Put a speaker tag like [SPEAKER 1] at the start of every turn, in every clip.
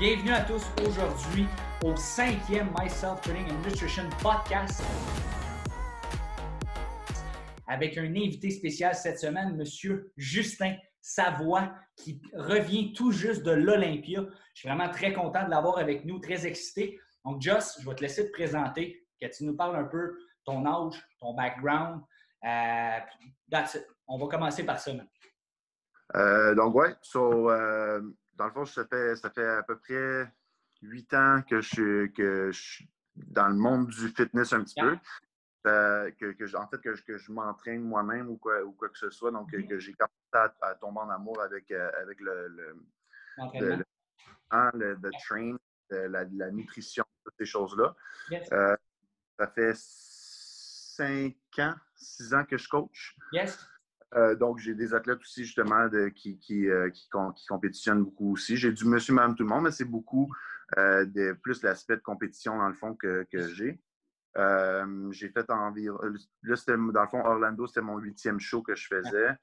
[SPEAKER 1] Bienvenue à tous aujourd'hui au cinquième Myself Training and Nutrition Podcast avec un invité spécial cette semaine, Monsieur Justin Savoie, qui revient tout juste de l'Olympia. Je suis vraiment très content de l'avoir avec nous, très excité. Donc, Joss, je vais te laisser te présenter, que tu nous parles un peu ton âge, ton background. Euh, that's it. On va commencer par ça.
[SPEAKER 2] Euh, donc, ouais, so, euh, dans le fond, ça fait, ça fait à peu près huit ans que je, que je suis dans le monde du fitness un petit peu. Euh, que, que, en fait, que, que je m'entraîne moi-même ou quoi, ou quoi que ce soit. Donc, que j'ai commencé à, tomber en amour avec, euh, avec le, le, le, le, le train, la, la, nutrition, toutes ces choses-là. Euh, ça fait cinq ans, six ans que je coach.
[SPEAKER 1] Yes.
[SPEAKER 2] Euh, donc, j'ai des athlètes aussi, justement, de, qui, qui, euh, qui, qui, compétitionnent beaucoup aussi. J'ai du monsieur, madame, tout le monde, mais c'est beaucoup euh, de, plus l'aspect de compétition, dans le fond, que, que j'ai. j'ai fait environ. Là, c'était, dans le fond, Orlando, c'était mon huitième show que je faisais.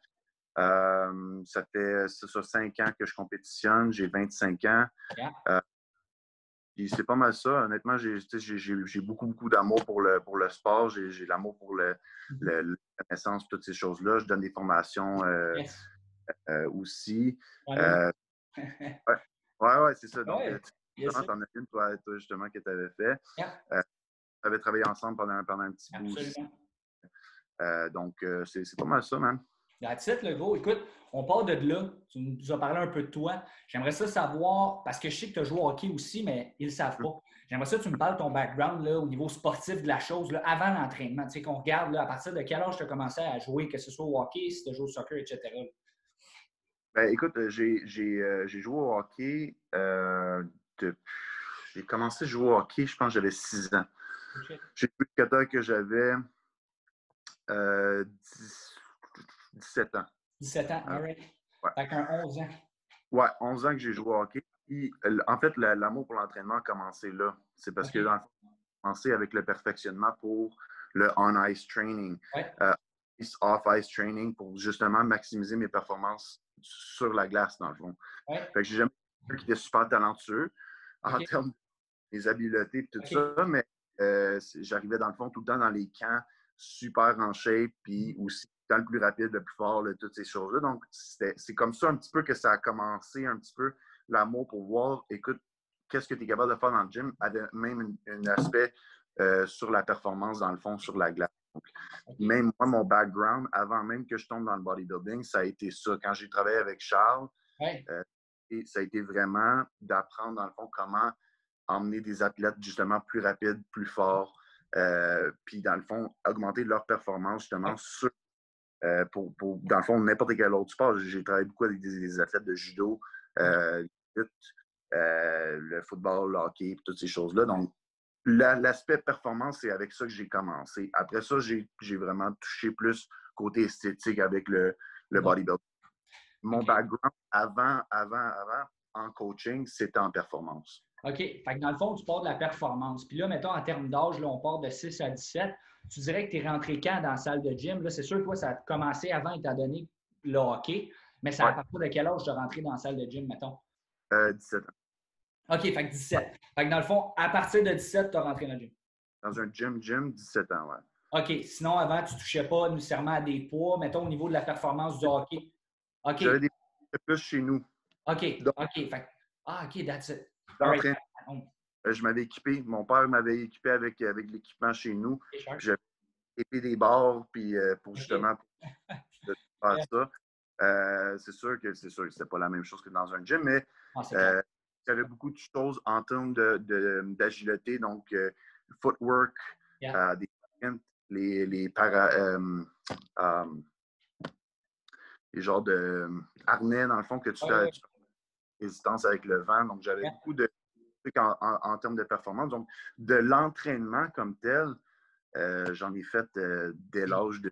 [SPEAKER 2] ça fait ça, cinq ans que je compétitionne. J'ai 25 ans c'est pas mal ça. Honnêtement, j'ai beaucoup, beaucoup d'amour pour le, pour le sport. J'ai l'amour pour le, mm-hmm. le, la connaissance, toutes ces choses-là. Je donne des formations euh, euh, aussi. Euh, ouais, ouais, c'est ça. Donc, tu en as une, toi, justement, que tu avais fait. on avait travaillé ensemble pendant, pendant un petit bout aussi. donc, c'est pas mal ça, man.
[SPEAKER 1] That's it, le gros. Écoute, on part de là. Tu nous as parlé un peu de toi. J'aimerais ça savoir, parce que je sais que tu as joué au hockey aussi, mais ils ne le savent pas. J'aimerais ça que tu me parles de ton background là, au niveau sportif de la chose, là, avant l'entraînement. Tu sais, qu'on regarde là, à partir de quel âge tu as commencé à jouer, que ce soit au hockey, si tu as joué au soccer, etc.
[SPEAKER 2] Ben, écoute, euh, euh, j'ai joué au hockey. Euh, j'ai commencé à jouer au hockey, je pense que j'avais 6 ans. J'ai joué jusqu'à que j'avais euh, 17 ans.
[SPEAKER 1] 17 ans, all right. Ouais. Fait qu'un 11 ans.
[SPEAKER 2] Ouais, 11 ans que j'ai joué au hockey. en fait, l'amour pour l'entraînement a commencé là. C'est parce que j'ai commencé avec le perfectionnement pour le on-ice training. Euh, off-ice training pour justement maximiser mes performances sur la glace, dans le fond. Fait que j'ai jamais qui était super talentueux en termes des habiletés et tout ça, mais euh, j'arrivais dans le fond tout le temps dans les camps super en shape, puis mm. aussi le plus rapide, le plus fort, toutes ces choses-là. Donc, c'est comme ça un petit peu que ça a commencé, un petit peu l'amour pour voir, écoute, qu'est-ce que tu es capable de faire dans le gym, avait même un aspect euh, sur la performance, dans le fond, sur la glace. même moi, mon background, avant même que je tombe dans le bodybuilding, ça a été ça. Quand j'ai travaillé avec Charles, euh, et ça a été vraiment d'apprendre, dans le fond, comment emmener des athlètes justement plus rapides, plus forts, euh, puis dans le fond, augmenter leur performance justement sur euh, pour, dans le fond, n'importe quel autre sport. J'ai travaillé beaucoup avec des, athlètes de judo, euh, euh, le football, le hockey, toutes ces choses-là. Donc, l'aspect performance, c'est avec ça que j'ai commencé. Après ça, j'ai vraiment touché plus côté esthétique avec le, le bodybuilding. Mon background avant, avant, avant, en coaching, c'était en performance.
[SPEAKER 1] OK? Fait que dans le fond, tu parles de la performance. Puis là, mettons, en termes d'âge, on part de 6 à 17. Tu dirais que tu es rentré quand dans la salle de gym? Là, c'est sûr que toi, ça a commencé avant, étant donné le hockey. Mais c'est à partir de quel âge tu es rentré dans la salle de gym, mettons?
[SPEAKER 2] Euh, 17 ans.
[SPEAKER 1] OK, fait que 17. Fait que dans le fond, à partir de 17, tu as rentré dans le gym.
[SPEAKER 2] Dans un gym, gym, 17 ans, ouais.
[SPEAKER 1] OK. Sinon, avant, tu ne touchais pas nécessairement à des poids, mettons, au niveau de la performance du hockey.
[SPEAKER 2] OK. J'avais des plus chez nous.
[SPEAKER 1] OK. OK. Fait... Ah, OK, that's it.
[SPEAKER 2] Euh, je m'avais équipé, mon père m'avait équipé avec, avec l'équipement chez nous. J'avais équipé des barres puis, euh, pour justement faire ça. Euh, c'est sûr que c'est sûr que c'était pas la même chose que dans un gym, mais ah, il y avait beaucoup de choses en termes d'agilité, de, donc footwork, des, les, les para, les genres de harnais, dans le fond, que tu as résistance avec le vent. Donc, j'avais beaucoup de trucs en, termes de performance. Donc, de l'entraînement comme tel, euh, j'en ai fait euh, dès l'âge de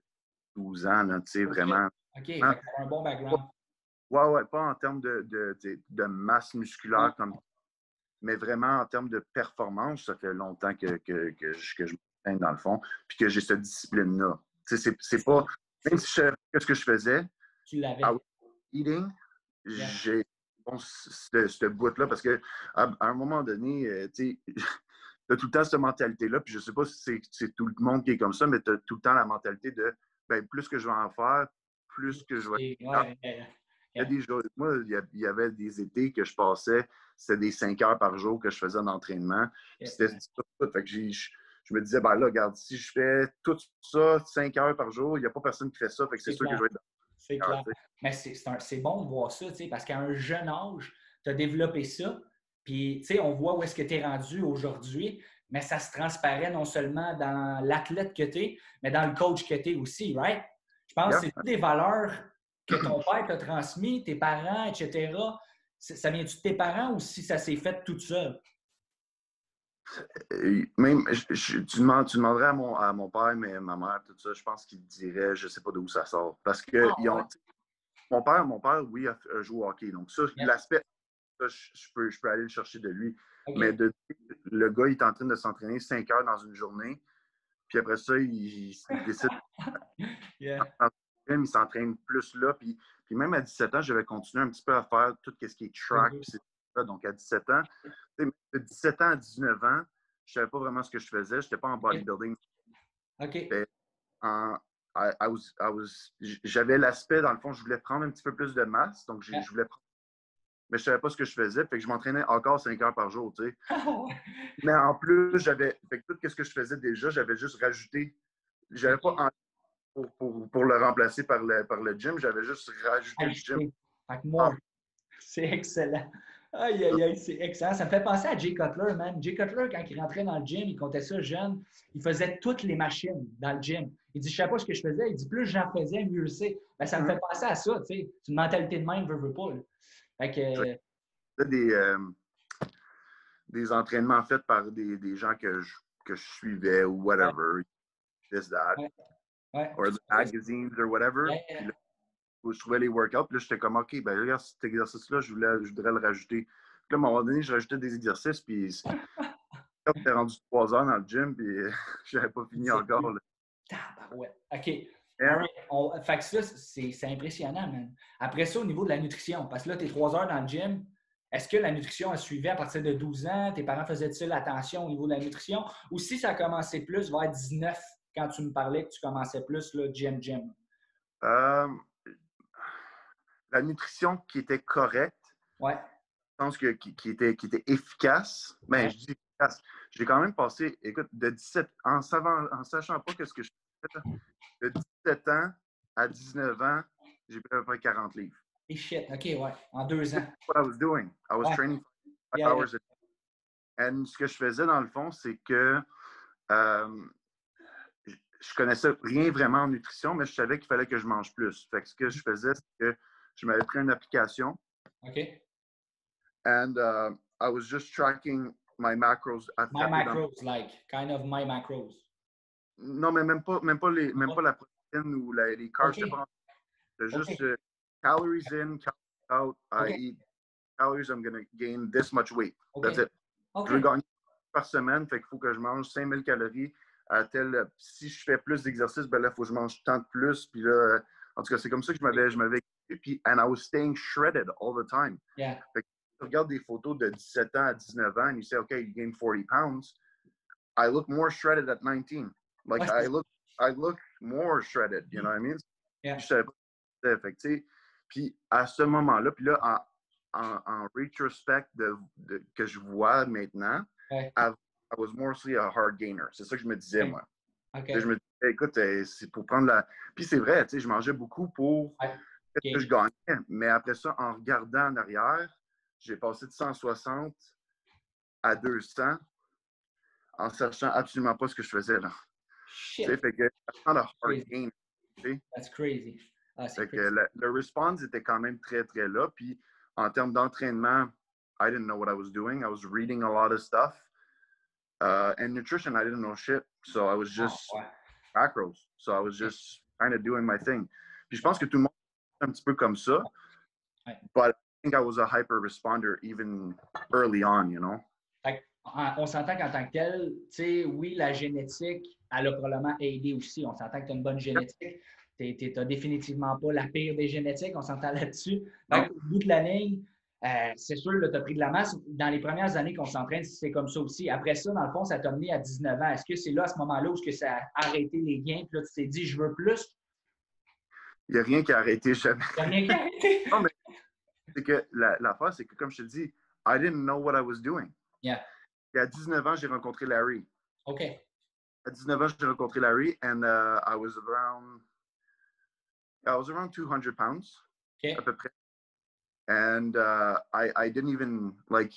[SPEAKER 2] 12 ans, tu sais, vraiment.
[SPEAKER 1] OK, un bon background.
[SPEAKER 2] Ouais, ouais, pas en termes de, de, masse musculaire, comme, mais vraiment en termes de performance. Ça fait longtemps que, que, que je, que je dans le fond, puis que j'ai cette discipline-là. Tu sais, c'est pas. Même si je savais ce que je faisais,
[SPEAKER 1] tu l'avais.
[SPEAKER 2] eating, j'ai bon, ce bout-là, parce qu'à à un moment donné, euh, tu as tout le temps cette mentalité-là, puis je sais pas si c'est tout le monde qui est comme ça, mais tu as tout le temps la mentalité de ben, plus que je vais en faire, plus que je vais. Il y a des jours, moi, il y avait des étés que je passais, c'était des cinq heures par jour que je faisais d'entraînement. C'était tout. Fait que je, me disais, ben là, regarde, si je fais tout ça cinq heures par jour, il n'y a pas personne qui fait ça. Fait que c'est sûr que je vais être
[SPEAKER 1] C'est clair. Mais c'est bon de voir ça, parce qu'à un jeune âge, tu as développé ça. Puis, on voit où est-ce que tu es rendu aujourd'hui, mais ça se transparaît non seulement dans l'athlète que tu es, mais dans le coach que tu es aussi, right? Je pense que c'est toutes des valeurs que ton père t'a transmis, tes parents, etc. Ça vient-tu de tes parents ou si ça s'est fait tout
[SPEAKER 2] Euh, même, tu, demanderais à mon, à mon père, mais ma mère, tout ça, je pense qu'il dirait, je ne sais pas d'où ça sort. Parce que ah, mon père, mon père, oui, a, joué au hockey. Donc ça, l'aspect, je, peux, je peux aller le chercher de lui. Mais de, le gars, il est en train de s'entraîner cinq heures dans une journée. Puis après ça, il, décide il s'entraîne plus là. Puis, puis même à 17 ans, j'avais continué un petit peu à faire tout ce qui est track. Donc à 17 ans, de 17 ans à 19 ans, je ne savais pas vraiment ce que je faisais. Je n'étais pas en bodybuilding.
[SPEAKER 1] OK.
[SPEAKER 2] J'avais l'aspect, dans le fond, je voulais prendre un petit peu plus de masse. Donc, je voulais prendre mais je ne savais pas ce que je faisais. Fait que je m'entraînais encore 5 heures par jour, tu sais. mais en plus, j'avais. Fait que tout ce que je faisais déjà, j'avais juste rajouté. J'avais pas pour, pour, le remplacer par le, par le gym. J'avais juste rajouté le gym.
[SPEAKER 1] moi, ah. c'est excellent. Aïe, aïe, aïe, c'est excellent. Ça me fait penser à Jay Cutler, man. Jay Cutler, quand il rentrait dans le gym, il comptait ça jeune. Il faisait toutes les machines dans le gym. Il dit, je ne sais pas ce que je faisais. Il dit, plus j'en faisais, mieux c'est. Ben, ça me fait penser à ça, tu sais. C'est une mentalité de même, veut, veut pas. Fait
[SPEAKER 2] que... Des, euh, des entraînements faits par des, des gens que je, que je suivais ou whatever. This, that. Ouais. Or the magazines or whatever. Là, je trouvais les workouts. Puis là, j'étais comme, OK, ben regarde, cet exercice-là, je, voulais, je voudrais le rajouter. Puis là, à un moment donné, je rajoutais des exercices. Puis j'étais rendu trois heures dans le gym. Puis je n'avais pas fini encore. Là.
[SPEAKER 1] ouais. OK. On, fait que ça, c'est impressionnant, man. Après ça, au niveau de la nutrition, parce que là, tu es trois heures dans le gym, est-ce que la nutrition a suivi à partir de 12 ans? Tes parents faisaient-ils attention au niveau de la nutrition? Ou si ça a commencé plus vers 19, quand tu me parlais que tu commençais plus le gym gym?
[SPEAKER 2] La nutrition qui était correcte.
[SPEAKER 1] Ouais.
[SPEAKER 2] Je pense que qui, était, qui était efficace. Mais ben, je dis efficace. J'ai quand même passé, écoute, de 17, en, savant, en sachant pas que ce que je faisais, de 17 ans à 19 ans, j'ai pris à peu près 40 livres.
[SPEAKER 1] Et shit, OK, ouais, en deux ans.
[SPEAKER 2] what I was doing. I was training five hours a day. Et ce que je faisais, dans le fond, c'est que euh, je connaissais rien vraiment en nutrition, mais je savais qu'il fallait que je mange plus. Fait que ce que je faisais, c'est que je m'avais pris une application.
[SPEAKER 1] OK.
[SPEAKER 2] And uh, I was just tracking my macros.
[SPEAKER 1] My macros, like, kind of my macros.
[SPEAKER 2] Non, mais même pas, même pas, les, même pas la protéine ou les carbs. C'est juste uh, calories in, calories out. I eat calories, I'm going to gain this much weight. That's it. Je veux gagner par semaine, fait qu'il faut que je mange 5000 calories à tel. Si je fais plus d'exercices, ben là, il faut que je mange tant de plus. Puis là, en tout cas, c'est comme ça que je m'avais, m'avais puis and I was staying shredded all the time.
[SPEAKER 1] Yeah.
[SPEAKER 2] Fait que, tu regardes des photos de 17 ans à 19 ans, and you say, okay, you gained 40 pounds. I look more shredded at 19. Like I look, I look more shredded. You know what I mean?
[SPEAKER 1] Yeah.
[SPEAKER 2] Je savais pas. Fait que, puis à ce moment-là, puis là, en, en, en retrospect de, de, que je vois maintenant,
[SPEAKER 1] ouais.
[SPEAKER 2] I was mostly a hard gainer. C'est ça que je me disais, moi.
[SPEAKER 1] Okay.
[SPEAKER 2] Je me disais, écoute, euh, c'est pour prendre la. Puis c'est vrai, tu sais, je mangeais beaucoup pour
[SPEAKER 1] okay.
[SPEAKER 2] que je gagnais. Mais après ça, en regardant en arrière, j'ai passé de 160 à 200 en sachant absolument pas ce que je faisais, là.
[SPEAKER 1] Shit.
[SPEAKER 2] Fait que hard gain.
[SPEAKER 1] That's crazy. Ah,
[SPEAKER 2] fait que le, le, response était quand même très, très là. Puis en termes d'entraînement, I didn't know what I was doing. I was reading a lot of stuff. Uh, and nutrition, I didn't know shit. So I was oh, just oh, wow. macros. So I was just kind of doing my thing. Puis je pense que tout le monde un petit peu comme ça. But I think I was a hyper responder even early on, you know?
[SPEAKER 1] On s'entend qu'en tant que tel, tu sais, oui, la génétique, elle a probablement aidé aussi. On s'entend que tu as une bonne génétique. Tu n'as définitivement pas la pire des génétiques. On s'entend là-dessus. Au bout de la ligne, Euh, c'est sûr, tu as pris de la masse. Dans les premières années qu'on s'entraîne, c'est comme ça aussi. Après ça, dans le fond, ça t'a mené à 19 ans. Est-ce que c'est là, à ce moment-là, où que ça a arrêté les gains? Puis là, tu t'es dit, je veux plus?
[SPEAKER 2] Il n'y a rien qui a arrêté jamais.
[SPEAKER 1] Il n'y a rien qui a arrêté.
[SPEAKER 2] non, mais c'est que la, la c'est que, comme je te dis, I didn't know what I was doing.
[SPEAKER 1] Yeah.
[SPEAKER 2] Et à 19 ans, j'ai rencontré Larry.
[SPEAKER 1] OK.
[SPEAKER 2] À 19 ans, j'ai rencontré Larry, and uh, I was around, I was around 200 pounds,
[SPEAKER 1] okay.
[SPEAKER 2] à peu près. And uh, I, I didn't even like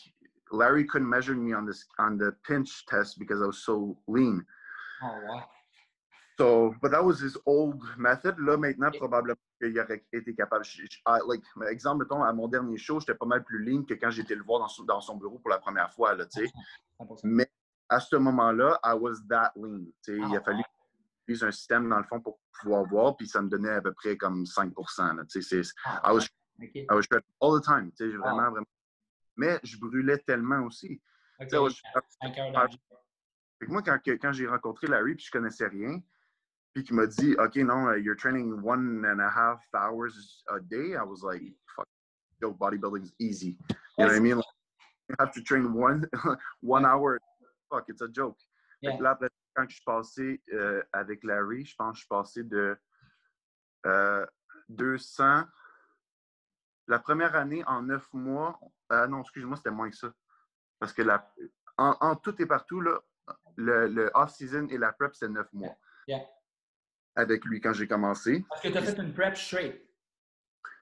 [SPEAKER 2] Larry couldn't measure me on this on the pinch test because I was so lean.
[SPEAKER 1] Oh wow.
[SPEAKER 2] So, but that was his old method. Là, maintenant, probablement qu'il aurait été capable. I, like, exemple, mettons, à mon dernier show, j'étais pas mal plus lean que quand j'étais le voir dans son, dans son bureau pour la première fois, là, tu sais. Mais à ce moment-là, I was that lean. Tu sais, il a fallu utiliser un système, dans le fond, pour pouvoir voir, puis ça me donnait à peu près comme 5 là, tu sais, I was, I was all the time, tu sais, vraiment, vraiment. Mais je brûlais tellement aussi.
[SPEAKER 1] Okay.
[SPEAKER 2] Tu sais, moi, quand, quand j'ai rencontré Larry, puis je connaissais rien, puis qui m'a dit, OK, non, uh, you're training one and a half hours a day. I was like, fuck, yo, bodybuilding's easy. You know what I mean? Like, you have to train one, one hour. Fuck, it's a joke.
[SPEAKER 1] Yeah.
[SPEAKER 2] Là, après, quand je suis passé euh, avec Larry, je pense que je suis passé de euh, 200. La première année, en neuf mois, euh, non, excuse-moi, c'était moins que ça. Parce que la, en, en tout et partout, là, le, le off-season et la prep, c'est neuf mois.
[SPEAKER 1] Yeah
[SPEAKER 2] avec lui quand j'ai commencé.
[SPEAKER 1] Parce que tu as fait une prep straight.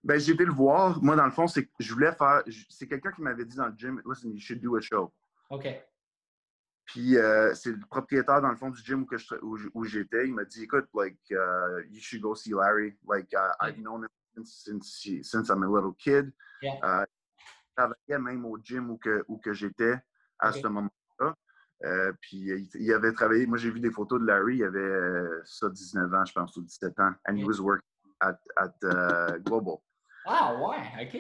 [SPEAKER 2] Ben, j'ai été le voir. Moi, dans le fond, c'est je voulais faire. C'est quelqu'un qui m'avait dit dans le gym, listen, you should do a show.
[SPEAKER 1] OK.
[SPEAKER 2] Puis euh, c'est le propriétaire dans le fond du gym où, où, j'étais. Il m'a dit, écoute, like, uh, you should go see Larry. Like, uh, I've known him since, since I'm a little kid.
[SPEAKER 1] Yeah.
[SPEAKER 2] Uh, je travaillais même au gym où que, où que j'étais à okay. ce moment-là. Euh, puis il, avait travaillé, moi j'ai vu des photos de Larry, il avait euh, ça 19 ans, je pense, ou 17 ans, and he was working at, at uh, Global.
[SPEAKER 1] Ah ouais, ok.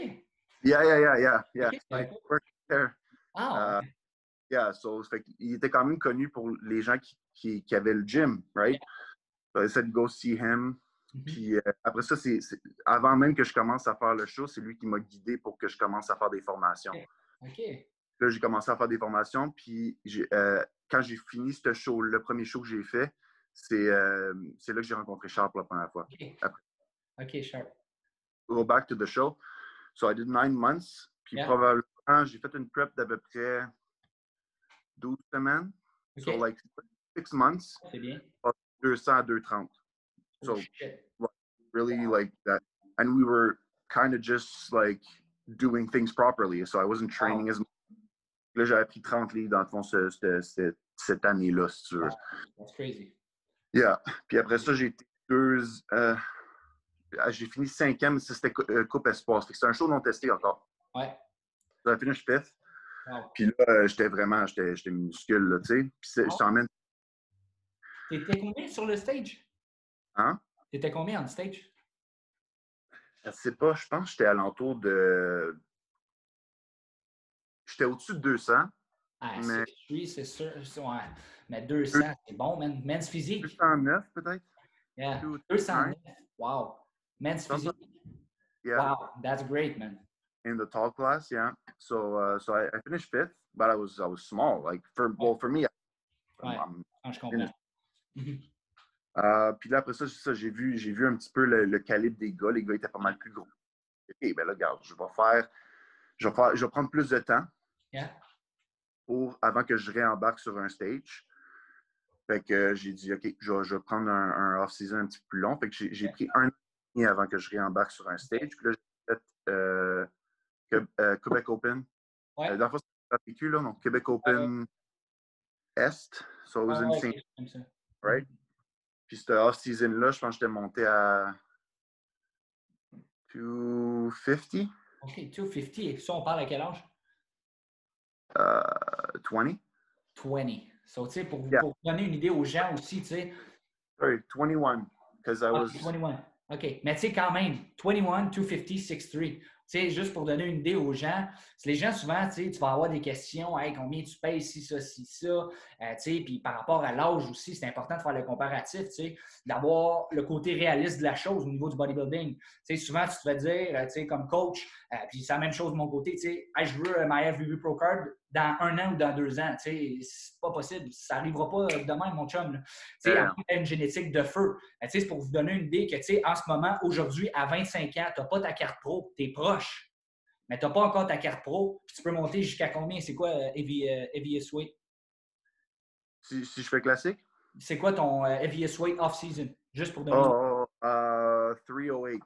[SPEAKER 2] Yeah, yeah, yeah, yeah, yeah.
[SPEAKER 1] Okay.
[SPEAKER 2] Like, there.
[SPEAKER 1] Ah.
[SPEAKER 2] Uh, yeah, so fait, il était quand même connu pour les gens qui, qui, qui avaient le gym, right? So I said go see him.
[SPEAKER 1] Mhm.
[SPEAKER 2] Puis euh, après ça, c'est avant même que je commence à faire le show, c'est lui qui m'a guidé pour que je commence à faire des formations.
[SPEAKER 1] OK.
[SPEAKER 2] Là, j'ai commencé à faire des formations. Puis euh, quand j'ai fini ce show, le premier show que j'ai fait, c'est euh, là que j'ai rencontré Charles pour la première fois.
[SPEAKER 1] OK.
[SPEAKER 2] Après.
[SPEAKER 1] OK, Charles.
[SPEAKER 2] Go back to the show. So I did nine months. Puis
[SPEAKER 1] Yeah.
[SPEAKER 2] probablement, j'ai fait une prep d'à peu près 12 semaines.
[SPEAKER 1] OK.
[SPEAKER 2] So like six months,
[SPEAKER 1] C'est bien.
[SPEAKER 2] 200 à 230. So
[SPEAKER 1] Oh, shit.
[SPEAKER 2] really like that. And we were kind of just like doing things properly. So I wasn't training as much. Là, j'avais pris 30 livres dans le fond ce- ce- ce- cette année-là, si tu veux.
[SPEAKER 1] That's crazy.
[SPEAKER 2] Yeah. Puis après ça, j'ai été deux. euh, ah, j'ai fini cinquième, c'était euh, Coupe Espace. C'était un show non testé encore.
[SPEAKER 1] Ouais.
[SPEAKER 2] J'avais fini fifth.
[SPEAKER 1] Wow.
[SPEAKER 2] Puis là, euh, j'étais vraiment, j'étais j'étais minuscule, là, tu sais. Puis c'est- je t'emmène.
[SPEAKER 1] T'étais combien sur le stage?
[SPEAKER 2] Hein?
[SPEAKER 1] T'étais combien on stage?
[SPEAKER 2] Je sais pas, je pense que j'étais alentour de. J'étais au-dessus de 200.
[SPEAKER 1] Ah,
[SPEAKER 2] Mais-
[SPEAKER 1] oui, c'est sûr. Ouais. Mais 200, c'est bon, man. Men's physique.
[SPEAKER 2] 209 peut-être?
[SPEAKER 1] Yeah.
[SPEAKER 2] Two-
[SPEAKER 1] 209. Wow. Men's physique.
[SPEAKER 2] Yeah.
[SPEAKER 1] Wow. That's great, man.
[SPEAKER 2] in the tall class, yeah. So uh, so I, I finished fifth, but I was I was small. Like for well for me, I'm,
[SPEAKER 1] Ouais.
[SPEAKER 2] I'm-
[SPEAKER 1] Ah, je comprends. Mhm.
[SPEAKER 2] euh, puis là après ça, j'ai vu j'ai vu un petit peu le, le calibre des gars. Les gars étaient pas mal plus gros. Ok, ben là regarde, je vais faire, je vais faire, je vais prendre plus de temps
[SPEAKER 1] Yeah.
[SPEAKER 2] pour avant que je réembarque sur un stage. Fait que euh, j'ai dit ok, je vais, je vais prendre un, un off-season un petit peu plus long. Fait que j'ai pris un an et demi avant que je réembarque sur un stage. Puis là j'ai fait euh, Que- euh, Quebec Open.
[SPEAKER 1] Ouais.
[SPEAKER 2] Dans le fond, c'est pas PQ, là, donc Québec Open Est. So it was
[SPEAKER 1] Ah, ouais,
[SPEAKER 2] right? Puis cette off-season-là, je pense que j'étais monté à 250,
[SPEAKER 1] OK, 250. Ça, on parle à quel âge?
[SPEAKER 2] Uh, 20.
[SPEAKER 1] 20. So, tu sais, pour,
[SPEAKER 2] Yeah.
[SPEAKER 1] pour donner une idée aux gens aussi, tu sais.
[SPEAKER 2] Sorry, 21, because I was
[SPEAKER 1] 21. OK. Mais tu sais, quand même, 21, 250, 6'3. sais, juste pour donner une idée aux gens, les gens, souvent, tu vas avoir des questions, hey, combien tu payes, si ça, si ça, euh, puis par rapport à l'âge aussi, c'est important de faire le comparatif, d'avoir le côté réaliste de la chose au niveau du bodybuilding. sais, souvent, tu te fais dire, euh, sais, comme coach, euh, puis c'est la même chose de mon côté, hey, je veux ma FVB Pro Card dans un an ou dans deux ans. C'est pas possible. Ça n'arrivera pas demain, mon chum. Tu sais, une génétique de feu. C'est pour vous donner une idée que, en ce moment, aujourd'hui, à 25 ans, tu n'as pas ta carte pro, tu es proche mais tu n'as pas encore ta carte pro, puis tu peux monter jusqu'à combien? C'est quoi euh, EVS Weight?
[SPEAKER 2] Si, si, je fais classique?
[SPEAKER 1] C'est quoi ton euh, EVS Weight off-season? Juste pour donner.
[SPEAKER 2] Oh, uh, 308.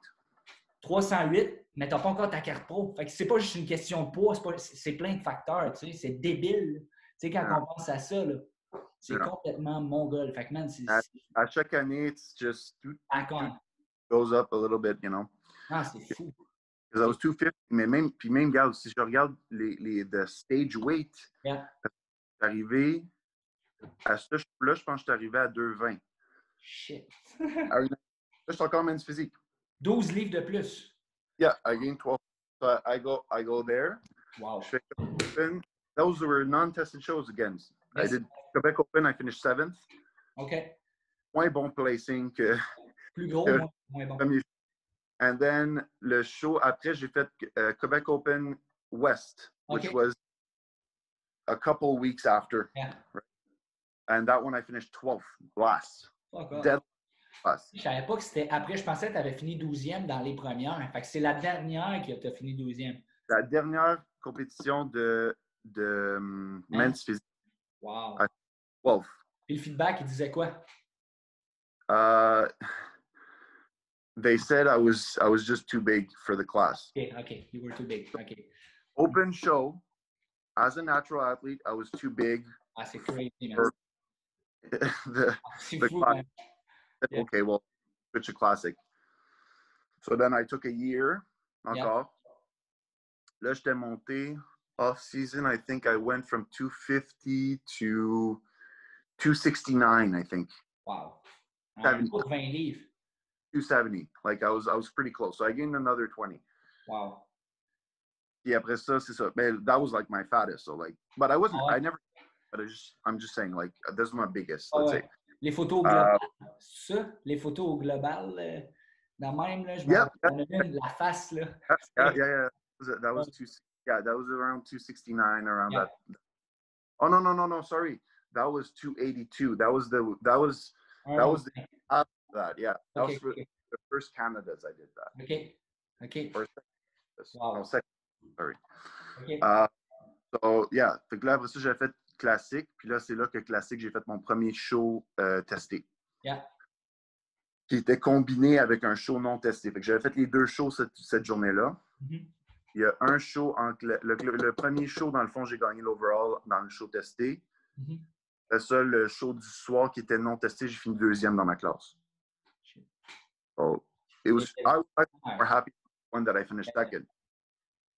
[SPEAKER 1] 308, mais tu n'as pas encore ta carte pro. Fait que c'est pas juste une question de poids, c'est plein de facteurs, tu sais, c'est débile. Tu sais, quand on pense à ça, c'est complètement mongol. Fait que, man, c'est...
[SPEAKER 2] À, chaque année, it's just... Tout, tout goes up a little bit, you know.
[SPEAKER 1] Ah, c'est fou.
[SPEAKER 2] Because I was 250, mais même, puis même, si je regarde les, les the stage weight,
[SPEAKER 1] yeah.
[SPEAKER 2] arrivé à ce là je pense que je suis arrivé à 2,20.
[SPEAKER 1] Shit.
[SPEAKER 2] là, je suis encore men's physique.
[SPEAKER 1] 12 livres de plus.
[SPEAKER 2] Yeah, I gained 12. So I go, I go there.
[SPEAKER 1] Wow.
[SPEAKER 2] Those were non-tested shows again. Yes. I did Quebec Open, I finished seventh.
[SPEAKER 1] OK.
[SPEAKER 2] Moins bon placing que.
[SPEAKER 1] Plus gros, que moins, bon.
[SPEAKER 2] And then le show après, j'ai fait uh, Quebec Open West, which
[SPEAKER 1] okay.
[SPEAKER 2] was a couple weeks after.
[SPEAKER 1] Yeah.
[SPEAKER 2] Right? And that one I finished 12th, last.
[SPEAKER 1] Oh,
[SPEAKER 2] Dead
[SPEAKER 1] Je savais pas que c'était après. Je pensais que tu avais fini 12e dans les premières. Fait que c'est la dernière qui a fini 12e.
[SPEAKER 2] La dernière compétition de, de um, men's physique.
[SPEAKER 1] Wow.
[SPEAKER 2] À 12.
[SPEAKER 1] Et le feedback, il disait quoi?
[SPEAKER 2] Uh, they said I was I was just too big for the class.
[SPEAKER 1] Okay, okay, you were too big. Okay.
[SPEAKER 2] Open show, as a natural athlete, I was too big.
[SPEAKER 1] Ah, c'est crazy, man.
[SPEAKER 2] The,
[SPEAKER 1] fou,
[SPEAKER 2] class.
[SPEAKER 1] man.
[SPEAKER 2] Okay, well, switch a classic. So then I took a year
[SPEAKER 1] Yeah.
[SPEAKER 2] encore. Là, j'étais monté off season. I think I went from 250 to 269. I think
[SPEAKER 1] Wow. Un
[SPEAKER 2] Seventy.
[SPEAKER 1] pour 20 livres.
[SPEAKER 2] 270. Like I was I was pretty close. So I gained another 20.
[SPEAKER 1] Wow.
[SPEAKER 2] Yeah, après ça, c'est ça. Man, that was like my fattest. So like, but I wasn't.
[SPEAKER 1] Ouais.
[SPEAKER 2] I never. But I just, I'm just saying, like, this is my biggest.
[SPEAKER 1] Ah
[SPEAKER 2] Let's say.
[SPEAKER 1] Les photos au
[SPEAKER 2] Euh,
[SPEAKER 1] global, ça, les photos au global, euh, dans même, là, je
[SPEAKER 2] Yeah,
[SPEAKER 1] me une, la face, là.
[SPEAKER 2] Yeah, yeah, yeah. That was, that was two. Yeah, that was around 269, around
[SPEAKER 1] Yeah.
[SPEAKER 2] that. Oh no, no, no, no. Sorry, that was 282. That was the. That was That was the- that. Yeah, that
[SPEAKER 1] OK,
[SPEAKER 2] was for
[SPEAKER 1] OK,
[SPEAKER 2] the first Canada's. I did that.
[SPEAKER 1] OK. OK.
[SPEAKER 2] First.
[SPEAKER 1] Wow.
[SPEAKER 2] No, second. Sorry.
[SPEAKER 1] OK.
[SPEAKER 2] Uh, so yeah, the que là après ça j'ai fait classique, puis là c'est là que classique j'ai fait mon premier show euh, testé.
[SPEAKER 1] Yeah.
[SPEAKER 2] Qui était combiné avec un show non testé. Fait que j'avais fait les deux shows cette, cette journée-là.
[SPEAKER 1] Mhm.
[SPEAKER 2] Il y a un show en le, le- le premier show dans le fond j'ai gagné l'overall dans le show testé.
[SPEAKER 1] Mhm.
[SPEAKER 2] Le seul le show du soir qui était non testé, j'ai fini deuxième dans ma classe. So it was I was more happy that I finished second.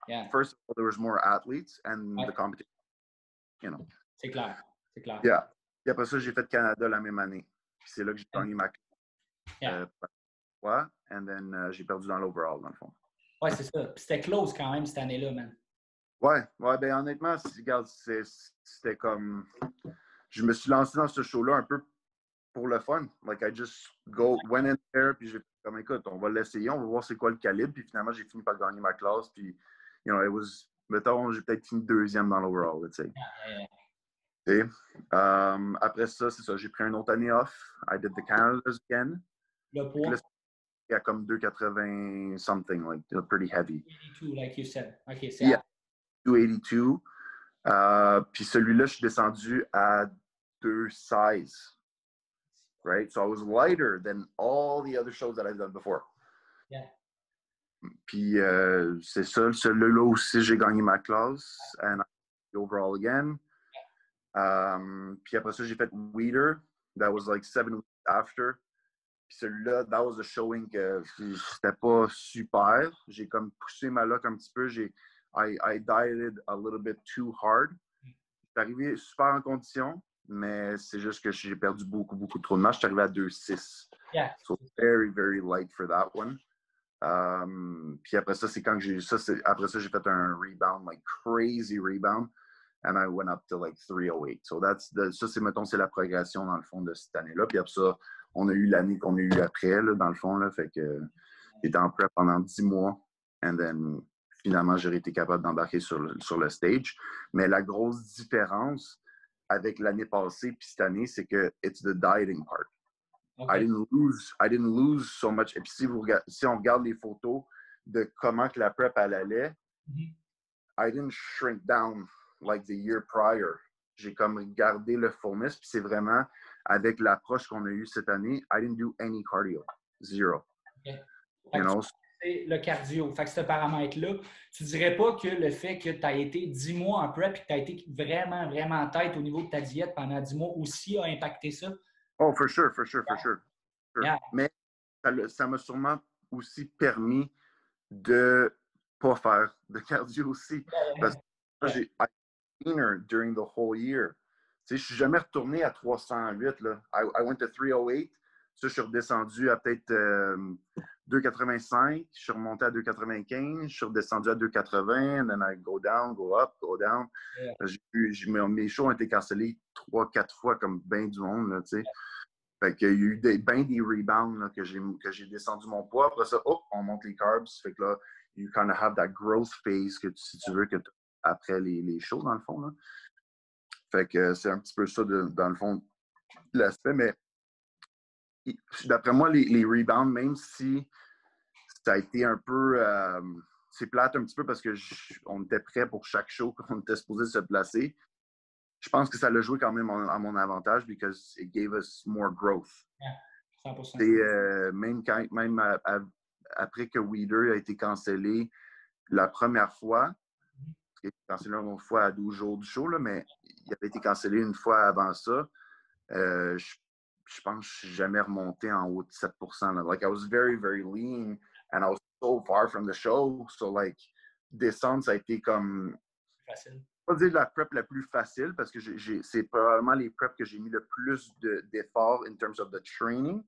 [SPEAKER 1] Yeah.
[SPEAKER 2] First of all, there was more athletes and the competition. You know.
[SPEAKER 1] C'est clair. C'est clair.
[SPEAKER 2] Yeah. Puis après ça, j'ai fait Canada la même année. Puis c'est là que j'ai gagné ma
[SPEAKER 1] Yeah.
[SPEAKER 2] euh, ouais, and then euh, j'ai perdu dans l'overall, dans le fond.
[SPEAKER 1] Ouais, c'est ça. Puis c'était close quand même cette année-là, man.
[SPEAKER 2] Ouais, ouais, ben honnêtement, regarde, c'était comme. Je me suis lancé dans ce show-là un peu pour le fun. Like, I just go, went in there, puis j'ai comme, écoute, on va l'essayer, on va voir c'est quoi le calibre. Puis finalement, j'ai fini par gagner ma classe. Puis, you know, it was. Mettons, j'ai peut-être fini deuxième dans l'overall, tu sais.
[SPEAKER 1] Yeah, yeah,
[SPEAKER 2] Tu sais. Um, après ça, c'est ça, j'ai pris une autre année off. I did the Canada's again.
[SPEAKER 1] Le poids,
[SPEAKER 2] Là, Il y a comme 280 something, like pretty heavy.
[SPEAKER 1] 82, like you said. OK, c'est
[SPEAKER 2] Yeah. 282. Uh, puis celui-là, je suis descendu à 216. Right? So I was lighter than all the other shows that I've done before.
[SPEAKER 1] Yeah.
[SPEAKER 2] Puis euh, c'est ça, celui-là aussi, j'ai gagné ma classe. And I overall again. Um, puis après ça, j'ai fait Weeder. That was like seven weeks after. Puis celui-là, that was a showing que c'était pas super. J'ai comme poussé ma luck un petit peu. J'ai I, I dieted a little bit too hard. Je suis arrivé super en condition, mais c'est juste que j'ai perdu beaucoup, beaucoup trop de. Je suis arrivé à 2,6.
[SPEAKER 1] Yeah.
[SPEAKER 2] So very, very light for that one. Um, puis après ça, c'est quand j'ai ça, après ça, j'ai fait un rebound, like crazy rebound. And I went up to like 308. So that's ça, c'est, mettons, c'est la progression dans le fond de cette année-là. Puis après ça, on a eu l'année qu'on a eu après, là, dans le fond. Là, fait que j'étais en prep pendant 10 mois. And then, finalement, j'ai été capable d'embarquer sur le, sur le stage. Mais la grosse différence avec l'année passée puis cette année, c'est que it's the dieting part. I didn't lose, I didn't lose so much. Et puis si, vous, si on regarde les photos de comment que la prep elle allait, mm-hmm. I didn't shrink down like the year prior. J'ai comme gardé le fullness, puis c'est vraiment avec l'approche qu'on a eue cette année, I didn't do any cardio. Zero.
[SPEAKER 1] Okay. Le cardio. Fait que ce paramètre-là, tu dirais pas que le fait que tu as été 10 mois en prep et que tu as été vraiment, vraiment en tête au niveau de ta diète pendant 10 mois aussi a impacté ça?
[SPEAKER 2] Oh, for sure, for sure, for sure. Mais ça m'a sûrement aussi permis de pas faire de cardio aussi. Parce que j'ai during the whole year. Tu sais, je suis jamais retourné à 308. Là. I, I went to 308. Ça, je suis redescendu à peut-être 2,85. Euh, je suis remonté à 2,95. Je suis redescendu à 2,80. Then I go down, go up, go down. Yeah. mes shows ont été cancellés trois, quatre fois comme bien du monde. Là, tu sais. Fait qu'il y a eu des, bien des rebounds là, que j'ai descendu mon poids. Après ça, hop, on monte les carbs. Fait que là, you kind of have that growth phase que si tu veux que après les, les shows, dans le fond. Là. Fait que c'est un petit peu ça, dans le fond, l'aspect. Mais d'après moi, les, les, rebounds, même si ça a été un peu. Euh, c'est plate un petit peu parce qu'on était prêt pour chaque show qu'on était supposé se placer. Je pense que ça l'a joué quand même à mon avantage because it gave us more growth.
[SPEAKER 1] Yeah, 100%.
[SPEAKER 2] Et, euh, même, quand, même après que Weeder a été cancellé la première fois, il a été cancellé une fois à 12 jours du show, là, mais il avait été cancellé une fois avant ça. Euh, je, je, pense que je suis jamais remonté en haut de 7 là. Like, I was very, very lean and I was so far from the show. So, like, descendre, ça a été comme.
[SPEAKER 1] Facile.
[SPEAKER 2] Pas dire la prep la plus facile parce que c'est probablement les preps que j'ai mis le plus d'efforts in terms of the training.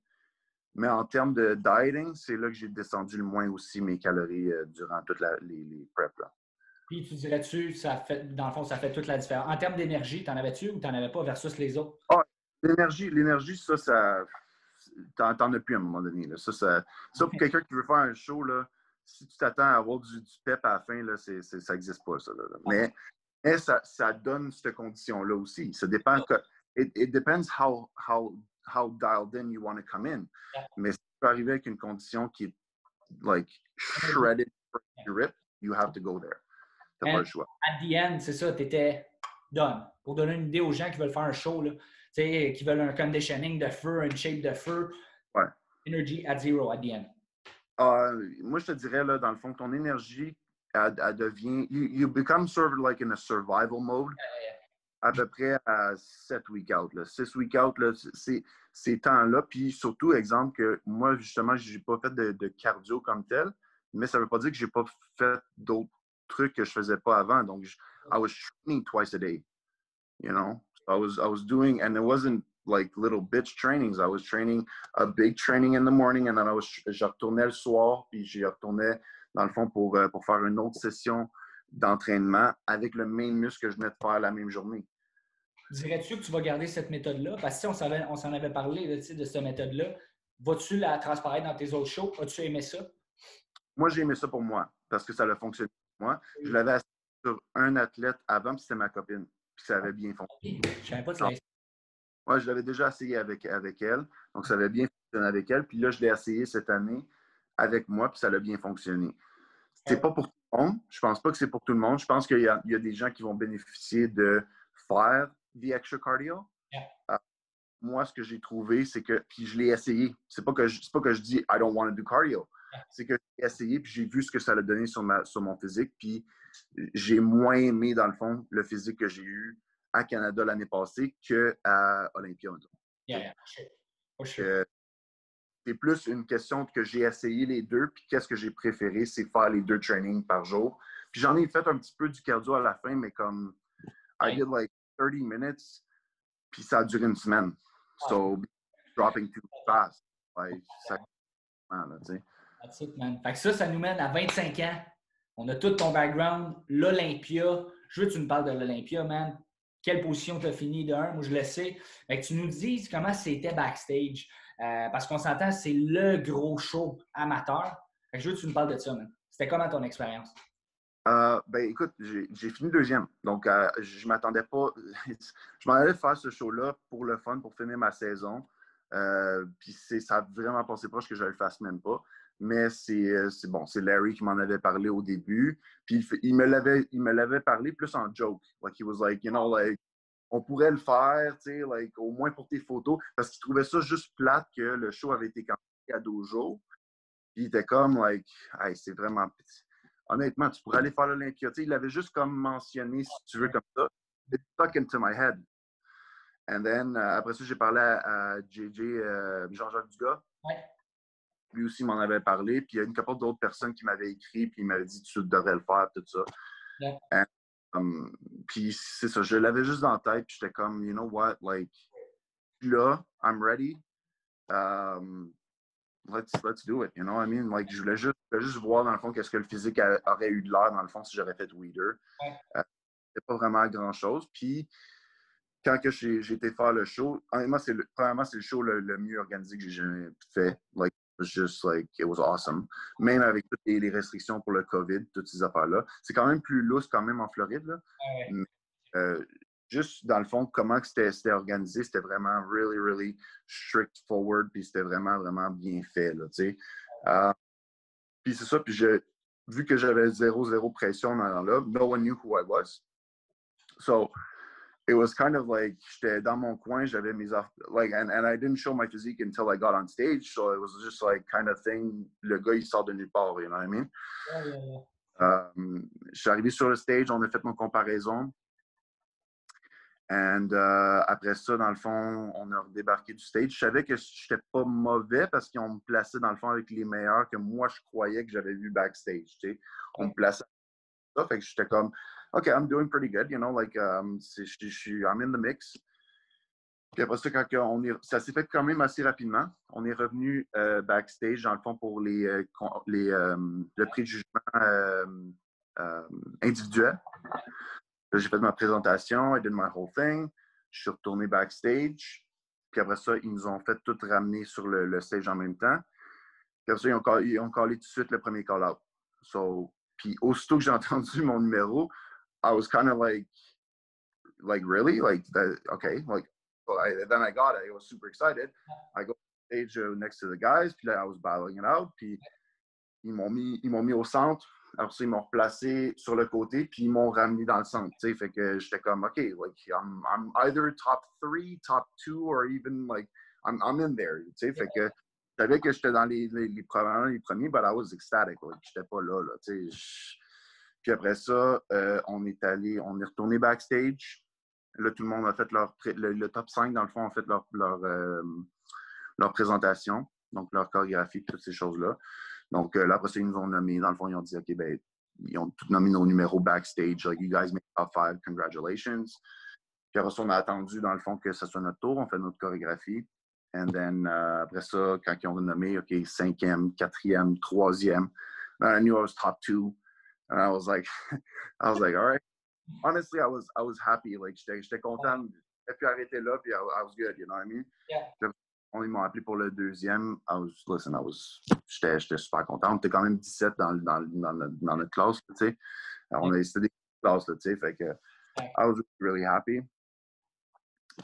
[SPEAKER 2] Mais en termes de dieting, c'est là que j'ai descendu le moins aussi mes calories euh, durant toutes les, les preps. Là.
[SPEAKER 1] Puis tu dirais-tu, ça fait, dans le fond, ça fait toute la différence. En termes d'énergie, t'en avais-tu ou t'en avais pas versus les autres?
[SPEAKER 2] Ah, l'énergie, l'énergie, ça, ça. T'en, as plus à un moment donné. Là. Ça, ça, ça pour quelqu'un qui veut faire un show, là, si tu t'attends à avoir du, pep à la fin, là, c'est, ça n'existe pas, ça. Là, Mais, mais ça, ça, donne cette condition-là aussi. Ça dépend que. It, it depends how, how, how dialed in you want to come in. Mais si tu peux arriver avec une condition qui est like shredded grip, you have to go there. T'as pas le choix.
[SPEAKER 1] At the end, c'est ça, tu étais done. Pour donner une idée aux gens qui veulent faire un show, là, qui veulent un conditioning de feu, une shape de feu.
[SPEAKER 2] Ouais.
[SPEAKER 1] Energy at zero at the end.
[SPEAKER 2] Uh, moi, je te dirais, là, dans le fond, ton énergie, elle, devient. You, you, become sort of like in a survival mode. À peu près à 7 week out. 6 week out, là, c'est ces temps-là. Puis surtout, exemple, que moi, justement, je n'ai pas fait de, de, cardio comme tel, mais ça ne veut pas dire que je n'ai pas fait d'autres trucs que je faisais pas avant. Donc, I was training twice a day. You know, I was I was doing, and it wasn't like little bitch trainings. I was training a big training in the morning, and then I was je retournais le soir, puis je retournais dans le fond pour euh, pour faire une autre session d'entraînement avec le même muscle que je venais de faire la même journée.
[SPEAKER 1] Dirais-tu que tu vas garder cette méthode-là? Parce que si on s'en avait parlé de, de cette méthode-là, vas-tu la transparaître dans tes autres shows? As-tu aimé ça?
[SPEAKER 2] Moi, j'ai aimé ça pour moi parce que ça a fonctionné moi. Je l'avais assis sur un athlète avant, puis c'était ma copine. Puis ça avait bien fonctionné.
[SPEAKER 1] Je savais pas
[SPEAKER 2] je l'avais déjà essayé avec, avec elle. Donc, ça avait bien fonctionné avec elle. Puis là, je l'ai essayé cette année avec moi, puis ça a bien fonctionné. C'est pas pour tout le monde. Je pense pas que c'est pour tout le monde. Je pense qu'il y, a des gens qui vont bénéficier de faire the extra cardio. Ah, moi, ce que j'ai trouvé, c'est que, puis je l'ai essayé. C'est pas que je, pas que je dis I don't want to do cardio c'est que j'ai essayé, puis j'ai vu ce que ça a donné sur, ma, sur mon physique, puis j'ai moins aimé, dans le fond, le physique que j'ai eu à Canada l'année passée qu'à Olympia.
[SPEAKER 1] Yeah,
[SPEAKER 2] c'est plus une question que j'ai essayé les deux, puis qu'est-ce que j'ai préféré, c'est faire les deux trainings par jour. Puis j'en ai fait un petit peu du cardio à la fin, mais comme I did like 30 minutes, puis ça a duré une semaine. So, dropping too fast. Like, ça,
[SPEAKER 1] Fait que ça, ça nous mène à 25 ans. On a tout ton background, l'Olympia. Je veux que tu nous parles de l'Olympia, man. Quelle position tu as fini de un? Moi, je le sais. Fait que tu nous dises comment c'était backstage. Euh, parce qu'on s'entend, c'est le gros show amateur. Je veux que tu nous parles de ça, man. C'était comment ton expérience?
[SPEAKER 2] Euh, ben écoute, j'ai fini deuxième. Donc, euh, je m'attendais pas. je m'en allais faire ce show-là pour le fun, pour finir ma saison. Puis ça a vraiment passé proche que je le fasse même pas. Mais c'est bon, c'est Larry qui m'en avait parlé au début. Puis il, me l'avait il me l'avait parlé plus en joke. Like he was like, you know, like on pourrait le faire, tu sais, like au moins pour tes photos, parce qu'il trouvait ça juste plate que le show avait été cancellé à Dojo. Puis il était comme like, hey, c'est vraiment honnêtement, tu pourrais aller faire l'Olympia. il l'avait juste comme mentionné, si tu veux, comme ça. It stuck into my head. And then, euh, après ça, j'ai parlé à, JJ, euh, Jean-Jacques Dugas. Lui aussi m'en avait parlé. Puis il y a une couple d'autres personnes qui m'avaient écrit, puis il m'avait dit tu devrais le faire, tout ça. Um, puis c'est ça, je l'avais juste dans la tête, puis j'étais comme, you know what, like, là, I'm ready. Um, let's, let's do it, you know I mean? Like, je voulais juste, juste voir, dans le fond, qu'est-ce que le physique aurait eu de l'air, dans le fond, si j'aurais fait Weeder.
[SPEAKER 1] Ouais.
[SPEAKER 2] Euh, pas vraiment grand-chose. Puis, quand que j'ai été faire le show, honnêtement, c'est le, premièrement, c'est le show le, mieux organisé que j'ai jamais fait. Like, just like, it was awesome. Même avec toutes les, restrictions pour le COVID, toutes ces affaires-là. C'est quand même plus lousse quand même en Floride, là.
[SPEAKER 1] Ouais.
[SPEAKER 2] Mais, euh, juste dans le fond, comment c'était organisé, c'était vraiment really, really strict forward, puis c'était vraiment, vraiment bien fait, là, tu sais. Euh, puis c'est ça, puis je, vu que j'avais zéro, zéro pression dans là, no one knew who I was. So, it was kind of like, j'étais dans mon coin, j'avais mes like, and, and I didn't show my physique until I got on stage, so it was just like kind of thing, le gars, il sort de nulle part, you know what I mean?
[SPEAKER 1] Yeah, yeah, yeah.
[SPEAKER 2] Um, je suis arrivé sur le stage, on a fait nos comparaisons. And uh, après ça, dans le fond, on a redébarqué du stage. Je savais que je n'étais pas mauvais parce qu'ils me placé dans le fond avec les meilleurs que moi je croyais que j'avais vu backstage. On me plaçait ça. Fait que j'étais comme OK, I'm doing pretty good, you know, like um, je suis I'm in the mix. Puis après ça, quand on est, ça s'est fait quand même assez rapidement. On est revenu euh, backstage, dans le fond, pour les, euh, les euh, le prix de jugement individuel j'ai fait ma présentation, I did my whole thing. Je suis retourné backstage. Puis après ça, ils nous ont fait tout ramener sur le, stage en même temps. Puis après ça, ils ont, callé, ils ont tout de suite le premier call-out. So, puis aussitôt que j'ai entendu mon numéro, I was kind of like, like, really? Like, that, okay. Like, well, I, then I got it. I was super excited. I go stage uh, next to the guys. Puis là, I was battling it out. Puis ils m'ont mis, ils m'ont mis au centre. Ça, ils m'ont replacé sur le côté, puis ils m'ont ramené dans le centre. sais. Fait que j'étais comme, OK, like, I'm, I'm either top three, top two, or even, like, I'm, I'm in there. sais. Fait que je que j'étais dans les, les, les, premiers, les premiers, but I was ecstatic. Like, j'étais pas là. là sais. Puis après ça, euh, on est allé, on est retourné backstage. Là, tout le monde a fait leur. Le, top 5, dans le fond, a fait leur, leur, euh, leur présentation, donc leur chorégraphie, toutes ces choses-là. Donc euh, là, après ça, ils nous ont nommé. Dans le fond, ils ont dit, OK, ben, ils ont tout nommé nos numéros backstage. Like, you guys made top five, congratulations. Puis après ça, on a attendu, dans le fond, que ce soit notre tour. On fait notre chorégraphie. And then, après ça, quand ils ont nommé, OK, cinquième, quatrième, troisième, I knew I was top two. And I was like, I was like, all right. Honestly, I was, I was happy. Like, j'étais content. J'ai pu arrêter là, puis I, I, was good, you know what I mean?
[SPEAKER 1] Yeah
[SPEAKER 2] ils m'ont appelé pour le deuxième. I was, listen, I was, j'étais, super content. On était quand même 17 dans, dans, dans, dans notre classe, tu sais. On a, c'était des classes, tu sais. Fait que, I was really happy.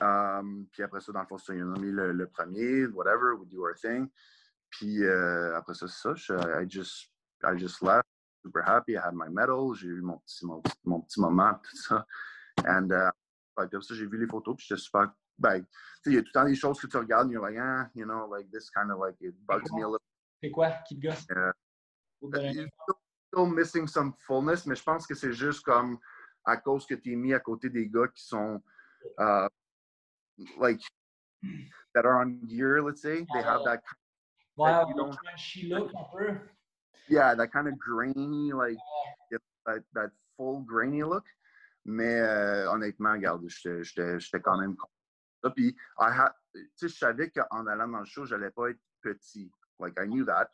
[SPEAKER 2] Um, puis après ça, dans le fond, mis le, le, premier, whatever, we do our thing. Puis euh, après ça, c'est ça. I just, I just left, super happy. I had my medal. J'ai eu mon petit, mon, mon petit moment, tout ça. And, uh, puis ça, j'ai vu les photos, puis j'étais super ben, il y a tout le temps des choses que tu regardes, you're like, ah, you know, like this kind of like, it bugs me a little.
[SPEAKER 1] C'est quoi? Qui te gosse?
[SPEAKER 2] Yeah. Still, still missing some fullness, mais je pense que c'est juste comme à cause que tu es mis à côté des gars qui sont, uh, like, that are on gear, let's say. They have that.
[SPEAKER 1] Wow, you don't, crunchy look un peu.
[SPEAKER 2] Yeah, that kind of grainy, like, that, that full grainy look. Mais euh, honnêtement, regarde, j'étais quand même puis, je savais qu'en allant dans le show, je n'allais pas être petit. Like, I knew that.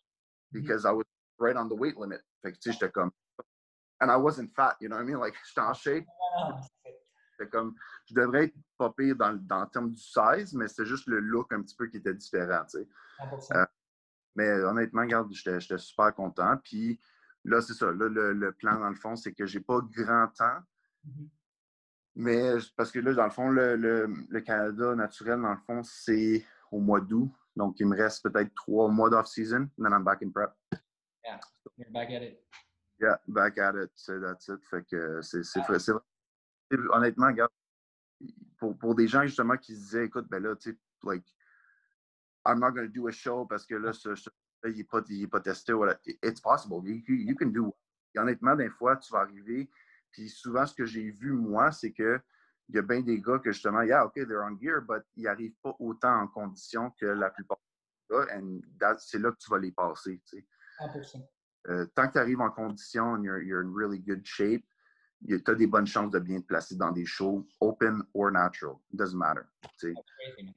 [SPEAKER 2] because I was right on the weight limit. Fait que, tu sais, j'étais comme. And I wasn't fat, you know what I mean? Like, j'étais en shape. C'était comme. Je devrais être pas pire dans, dans le terme du size, mais c'était juste le look un petit peu qui était différent, tu sais. Euh, mais honnêtement, regarde, j'étais super content. Puis là, c'est ça. Là, le, le, plan, dans le fond, c'est que j'ai pas grand temps. Mm-hmm. Mais parce que là, dans le fond, le, le, le Canada naturel, dans le fond, c'est au mois d'août. Donc, il me reste peut-être trois mois d'off-season, then I'm back in prep.
[SPEAKER 1] Yeah, you're back at it.
[SPEAKER 2] Yeah, back at it. So that's it. Fait que c'est vrai. Honnêtement, regarde, pour, pour des gens justement qui se disaient, écoute, ben là, tu sais, like, I'm not going to do a show parce que là, ce, ce il n'est pas, pas, testé. Voilà. It's possible. You, you, can do. Et honnêtement, des fois, tu vas arriver. Puis souvent, ce que j'ai vu, moi, c'est que il y a bien des gars que justement, yeah, OK, they're on gear, but ils n'arrivent pas autant en condition que la plupart des gars. Et c'est là que tu vas les passer. Tu sais. Euh, tant que tu arrives en condition, you're, you're in really good shape, tu as des bonnes chances de bien te placer dans des shows, open or natural. It doesn't matter. Tu
[SPEAKER 1] sais.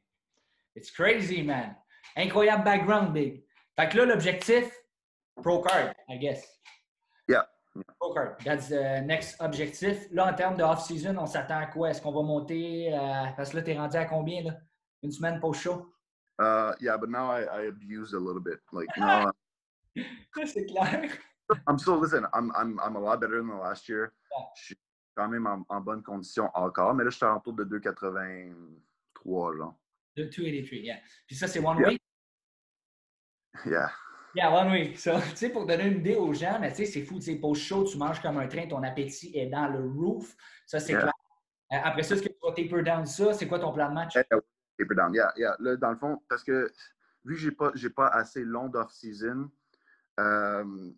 [SPEAKER 1] It's crazy, man. Incroyable background, Big. Fait que là, l'objectif, Pro Card, I guess.
[SPEAKER 2] Yeah.
[SPEAKER 1] Pro card. That's the next objectif. Là, en termes de off-season, on s'attend à quoi? Est-ce qu'on va monter? Euh, parce que là, tu es rendu à combien? Là? Une semaine post-show?
[SPEAKER 2] Uh, yeah, but now I, I abused a little bit. Like, now
[SPEAKER 1] C'est clair.
[SPEAKER 2] I'm still, listen, I'm, I'm, I'm a lot better than the last year. Yeah. Je suis quand même en, en, bonne condition encore, mais là, je suis autour de 2,83,
[SPEAKER 1] là. 283, yeah. Puis ça, c'est one yeah. week?
[SPEAKER 2] Yeah.
[SPEAKER 1] Yeah, one week. So, tu sais, pour donner une idée aux gens, mais tu sais, c'est fou, tu sais, post-show, tu manges comme un train, ton appétit est dans le roof. Ça, c'est clair. Euh, après ça, est-ce que tu vas taper down ça? C'est quoi ton plan de match?
[SPEAKER 2] Yeah, taper down, yeah, yeah. Là, dans le fond, parce que vu que j'ai pas, pas assez long d'off-season, euh,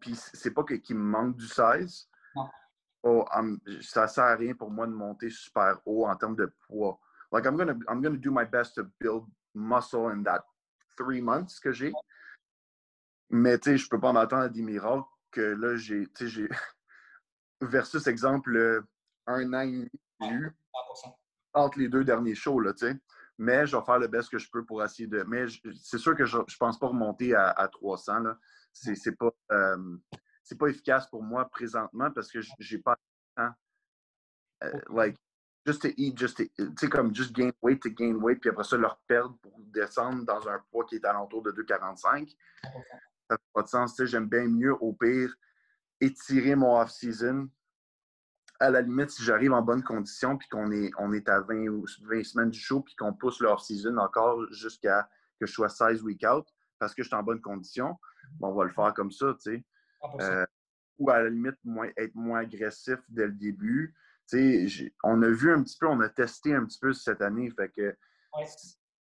[SPEAKER 2] puis c'est pas qu'il me manque du size.
[SPEAKER 1] Non.
[SPEAKER 2] Oh, ça sert à rien pour moi de monter super haut en termes de poids. Like, I'm gonna, I'm gonna do my best to build muscle in that three months que j'ai. Mais tu sais, je peux pas m'attendre à des miracles que là, j'ai, tu sais, j'ai, versus exemple, un an et demi eu entre les deux derniers shows, là, tu sais. Mais je vais faire le best que je peux pour essayer de. Mais c'est sûr que je, je pense pas remonter à, à 300, là. C'est, pas, euh, c'est pas efficace pour moi présentement parce que j'ai pas le temps. Euh, like, just to eat, just to, tu sais, comme just gain weight to gain weight, puis après ça, leur perdre pour descendre dans un poids qui est alentour de 2,45 ça n'a pas de sens. J'aime bien mieux, au pire, étirer mon off-season. À la limite, si j'arrive en bonne condition puis qu'on est, on est à 20, ou 20 semaines du show puis qu'on pousse le off-season encore jusqu'à que je sois 16 week out parce que je suis en bonne condition, on va le faire comme ça, tu sais. Euh, ou à la limite, moins, être moins agressif dès le début. On a vu un petit peu, on a testé un petit peu cette année. Fait que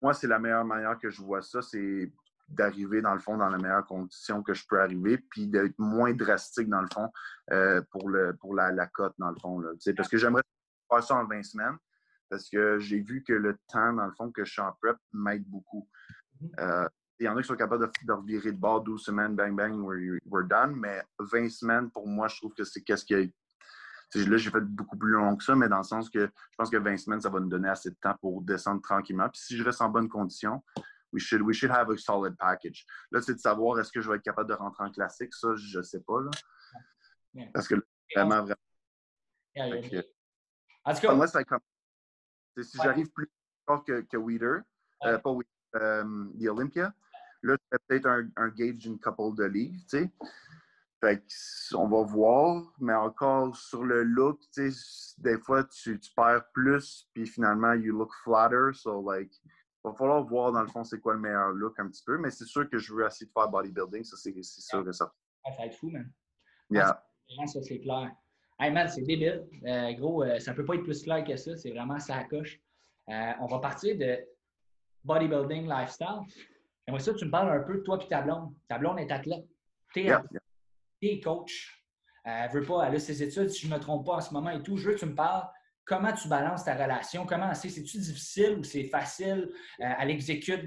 [SPEAKER 2] moi, c'est la meilleure manière que je vois ça, c'est d'arriver, dans le fond, dans la meilleure condition que je peux arriver, puis d'être moins drastique, dans le fond, euh, pour, le, pour la, la cote, dans le fond. Là, parce que j'aimerais faire ça en 20 semaines, parce que j'ai vu que le temps, dans le fond, que je suis en prep m'aide beaucoup. Mm-hmm. Euh, il y en a qui sont capables de, de revirer de bord 12 semaines, bang, bang, we're, we're, done. Mais 20 semaines, pour moi, je trouve que c'est qu'est-ce qui a. Là, j'ai fait beaucoup plus long que ça, mais dans le sens que je pense que 20 semaines, ça va me donner assez de temps pour descendre tranquillement. Puis si je reste en bonne condition, we should, we should have a solid package. Là, c'est de savoir est-ce que je vais être capable de rentrer en classique. Ça, je ne sais pas. Là. Parce que vraiment, vraiment.
[SPEAKER 1] en tout cas,
[SPEAKER 2] moi, c'est comme. Si j'arrive plus fort que, que Weeder, euh, pas Weeder, euh, The Olympia, là, je peut-être un, un, gauge d'une couple de livres, tu sais. Fait on va voir, mais encore sur le look, des fois, tu, tu perds plus, puis finalement, you look flatter, so like, il va falloir voir dans le fond c'est quoi le meilleur look un petit peu, mais c'est sûr que je veux essayer de faire bodybuilding, ça c'est sûr et certain.
[SPEAKER 1] ça va être fou, man.
[SPEAKER 2] Yeah.
[SPEAKER 1] ça c'est clair. Hey man, c'est débile. Euh, gros, euh, ça peut pas être plus clair que ça, c'est vraiment ça coche. Euh, on va partir de bodybuilding lifestyle. J'aimerais ça que tu me parles un peu de toi et ta blonde. Ta blonde est athlète. Tu es, coach. Elle veut pas aller à ses études, si je ne me trompe pas en ce moment et tout. Je veux que tu me parles comment tu balances ta relation? Comment c'est? C'est-tu difficile ou c'est facile? Euh, à l'exécute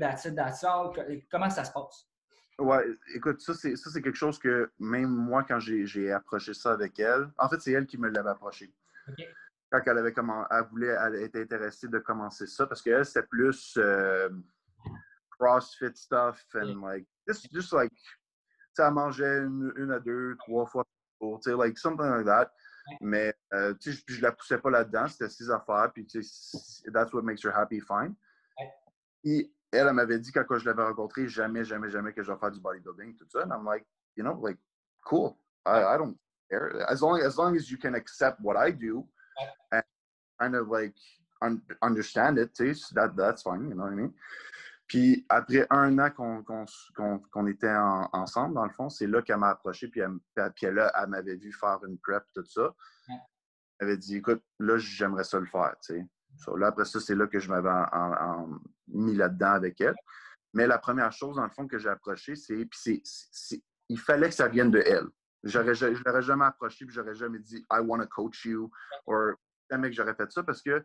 [SPEAKER 1] Comment ça se passe?
[SPEAKER 2] Ouais, écoute, ça, c'est quelque chose que même moi, quand j'ai approché ça avec elle, en fait, c'est elle qui me l'avait approché. Quand elle avait comment, elle voulait, elle était intéressée de commencer ça, parce qu'elle, c'était plus euh, CrossFit stuff and like, just, just like elle mangeait une, une, à deux, trois fois par jour, tu sais, like something like that. Mais, euh, je, je la poussais pas là-dedans, c'était ses affaires, puis tu sais, that's what makes her happy, fine. Et elle, elle m'avait dit quand je l'avais rencontrée, jamais, jamais, jamais que je vais faire du bodybuilding, tout ça. And I'm like, you know, like, cool. I, I don't care. As long, as long as you can accept what I do and kind of like un, understand it, tu sais, that, that's fine, you know what I mean? Puis après un an qu'on qu qu était en, ensemble, dans le fond, c'est là qu'elle m'a approché, puis, elle, puis là, elle m'avait vu faire une prep, tout ça. Elle avait dit, écoute, là, j'aimerais ça le faire, tu sais. So, là, après ça, c'est là que je m'avais mis là-dedans avec elle. Mais la première chose, dans le fond, que j'ai approché, c'est, il fallait que ça vienne de elle. J'aurais, je l'aurais jamais approché, puis j'aurais jamais dit, I want to coach you, ou jamais que j'aurais fait ça, parce que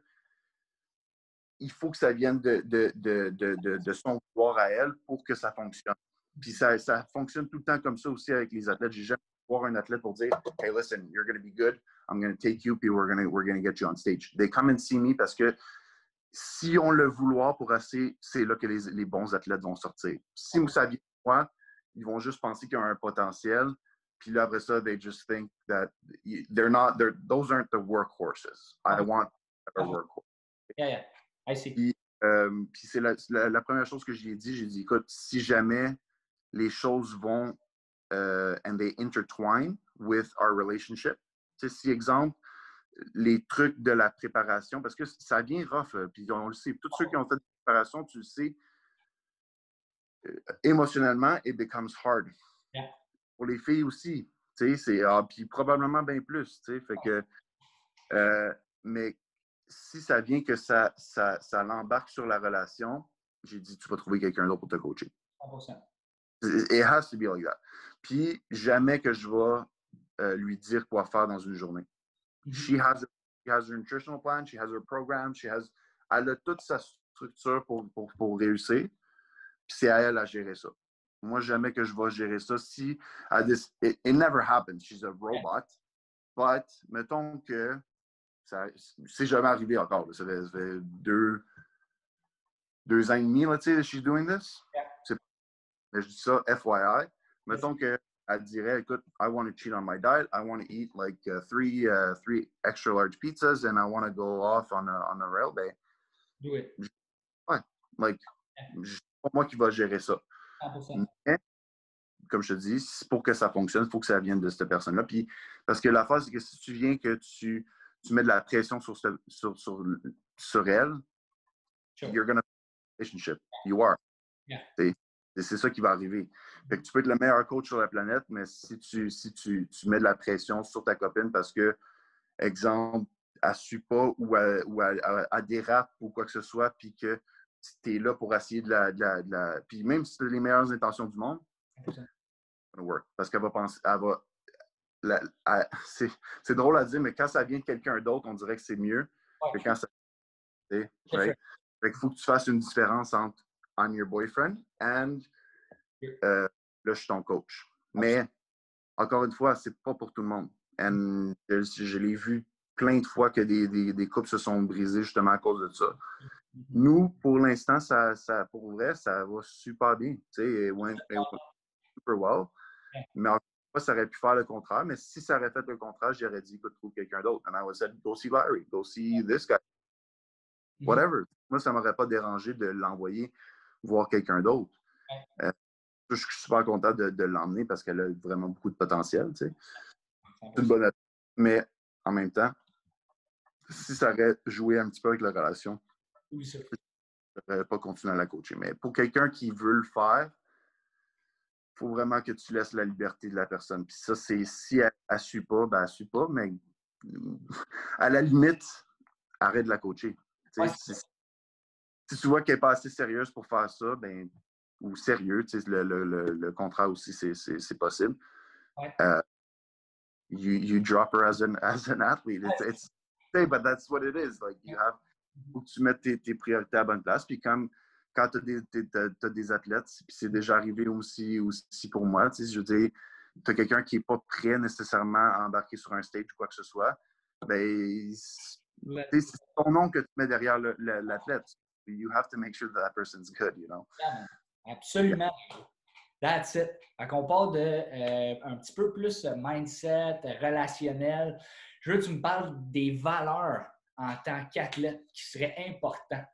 [SPEAKER 2] il faut que ça vienne de, de, de, de, son pouvoir à elle pour que ça fonctionne. Puis ça, ça fonctionne tout le temps comme ça aussi avec les athlètes. J'ai jamais voir un athlète pour dire Hey, listen, you're going to be good. I'm going to take you, puis we're going we're to get you on stage. They come and see me parce que si on le vouloir pour assez, c'est là que les, les, bons athlètes vont sortir. Si vient de moi, ils vont juste penser qu'ils ont un potentiel. Puis là, après ça, they just think that they're not, they're, those aren't the workhorses. I want a workhorse.
[SPEAKER 1] Yeah, yeah.
[SPEAKER 2] Puis, euh, puis c'est la, la, la, première chose que j'ai dit, j'ai dit, écoute, si jamais les choses vont uh, and they intertwine with our relationship. Si, exemple, les trucs de la préparation, parce que ça vient rough, puis on le sait, tous ceux qui ont fait de la préparation, tu le sais, euh, émotionnellement, it becomes hard.
[SPEAKER 1] Yeah.
[SPEAKER 2] Pour les filles aussi, tu sais, c'est, ah, puis probablement bien plus, tu sais, fait que, euh, mais si ça vient que ça, ça, ça l'embarque sur la relation, j'ai dit, tu vas trouver quelqu'un d'autre pour te coacher. 100%. It has to be like that. Puis jamais que je vais euh, lui dire quoi faire dans une journée. Mm -hmm. She has, she has her nutritional plan, she has her program, she has, elle a toute sa structure pour, pour, pour réussir. Puis c'est à elle à gérer ça. Moi, jamais que je vais gérer ça. Si, this, it, it, never happens. She's a robot. But, mettons que c'est jamais arrivé encore. Ça fait, ça fait, deux, deux ans et demi, là, tu sais, she's doing this?
[SPEAKER 1] Yeah.
[SPEAKER 2] Mais je dis ça FYI. Mettons qu'elle dirait, écoute, I want to cheat on my diet. I want to eat like uh, three, uh, three extra large pizzas and I want to go off on a, on a rail day.
[SPEAKER 1] Do it.
[SPEAKER 2] Ouais. Like, c'est pas moi qui va gérer ça.
[SPEAKER 1] 100%.
[SPEAKER 2] Mais, comme je te dis, pour que ça fonctionne, il faut que ça vienne de cette personne-là. Puis, parce que la phase, c'est que si tu viens que tu, tu mets de la pression sur, sur, sur, sur elle, sure. you're gonna relationship. You are.
[SPEAKER 1] Yeah.
[SPEAKER 2] C'est ça qui va arriver. Fait que tu peux être le meilleur coach sur la planète, mais si tu, si tu, tu mets de la pression sur ta copine parce que, exemple, elle ne suit pas ou elle, ou elle, elle, dérape ou quoi que ce soit, puis que tu es là pour essayer de la, de la, de la... Puis même si tu as les meilleures intentions du monde, ça va work. Parce qu'elle va penser... Elle va, c'est drôle à dire, mais quand ça vient de quelqu'un d'autre, on dirait que c'est mieux
[SPEAKER 1] ouais.
[SPEAKER 2] que quand ça. Right? Fait qu'il faut que tu fasses une différence entre I'm your boyfriend and euh, là, je suis ton coach. Mais encore une fois, c'est pas pour tout le monde. And, je, je l'ai vu plein de fois que des, des, des, couples se sont brisés justement à cause de ça.
[SPEAKER 1] Mm-hmm.
[SPEAKER 2] Nous, pour l'instant, ça, ça, pour vrai, ça va super bien. Tu sais, it went, it went super well. Mais encore fois, ça aurait pu faire le contraire. Mais si ça aurait fait le contraire, j'aurais dit, écoute, trouve quelqu'un d'autre. And I would said, go see Larry, go see this guy.
[SPEAKER 1] Mm-hmm.
[SPEAKER 2] Whatever. Moi, ça ne m'aurait pas dérangé de l'envoyer voir quelqu'un d'autre. Euh, je suis super content de, de l'emmener parce qu'elle a vraiment beaucoup de potentiel. Tu sais. C'est une bonne Mais en même temps, si ça aurait joué un petit peu avec la relation,
[SPEAKER 1] oui, je
[SPEAKER 2] n'aurais pas continué à la coacher. Mais pour quelqu'un qui veut le faire, faut vraiment que tu laisses la liberté de la personne. Puis ça, c'est si elle ne suit pas, ben elle ne suit pas, mais à la limite, arrête de la coacher.
[SPEAKER 1] Ouais,
[SPEAKER 2] si tu vois qu'elle n'est pas assez sérieuse pour faire ça, ben, ou sérieux, le, le, le, le, contrat aussi, c'est possible.
[SPEAKER 1] Ouais.
[SPEAKER 2] Uh, you, you drop her as an, as an athlete. It's, it's, but that's what it is. Like, you have, faut que tu mettes tes, tes priorités à bonne place. Puis comme, quand tu as des, as, des athlètes, puis c'est déjà arrivé aussi, aussi pour moi, tu sais, je veux dire, tu as quelqu'un qui n'est pas prêt nécessairement à embarquer sur un stage ou quoi que ce soit, ben, c'est ton nom que tu mets derrière l'athlète you have to make sure that, that person's good, you know?
[SPEAKER 1] Absolument. That's it. On parle de euh, un petit peu plus mindset, relationnel. Je veux que tu me parles des valeurs en tant qu'athlète qui seraient importantes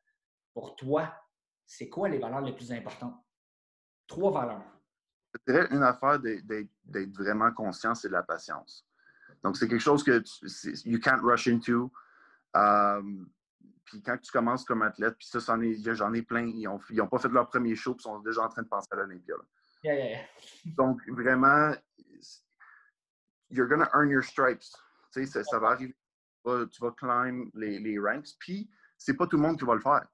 [SPEAKER 1] pour toi. C'est quoi les valeurs les plus importantes? Trois valeurs.
[SPEAKER 2] Je dirais une affaire d'être vraiment conscient, c'est de la patience. Donc, c'est quelque chose que tu, you can't rush into. Um, puis quand tu commences comme athlète, puis ça, j'en ai, plein, ils n'ont pas fait leur premier show, puis sont déjà en train de penser à l'Olympia. Donc, vraiment, you're gonna earn your stripes. Tu sais, ça, va arriver. Tu vas, climb les, les ranks, puis c'est pas tout le monde qui va le faire.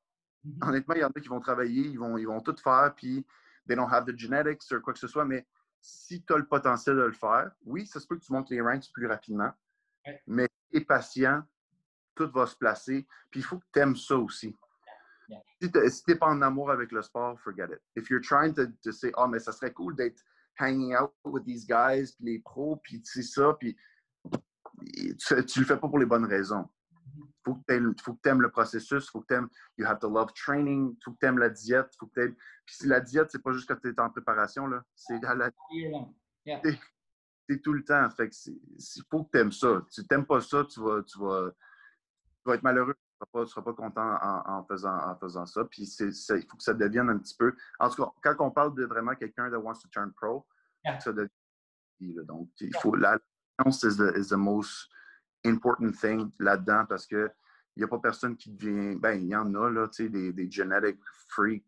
[SPEAKER 2] Mm-hmm. Honnêtement, il y en a qui vont travailler, ils vont, ils vont tout faire, puis they don't have the genetics ou quoi que ce soit, mais si tu as le potentiel de le faire, oui, ça se peut que tu montes les ranks plus rapidement, mais tu es patient, tout va se placer. Puis il faut que tu aimes ça aussi. Si tu n'es pas en amour avec le sport, forget it. If you're trying to, to say, oh, mais ça serait cool d'être hanging out with these guys, puis les pros, puis c'est ça, puis tu, ne le fais pas pour les bonnes raisons. Il faut que tu aimes le processus, il faut que tu aimes, you have to love training, il faut que tu aimes la diète, faut que Puis si la diète, c'est pas juste quand tu es en préparation, là, c'est la... C'est tout le temps. Fait que il faut que tu aimes ça. Si tu n'aimes pas ça, tu vas, tu vas, tu vas être malheureux. Tu ne seras, pas content en, faisant, en faisant ça. Puis il faut que ça devienne un petit peu. En tout cas, quand on parle de vraiment quelqu'un qui wants to turn pro, ça devient. Donc, il faut. La confiance is the, is the most important thing là-dedans parce que il n'y a pas personne qui devient. Ben, il y en a, là, tu sais, des, des genetic freaks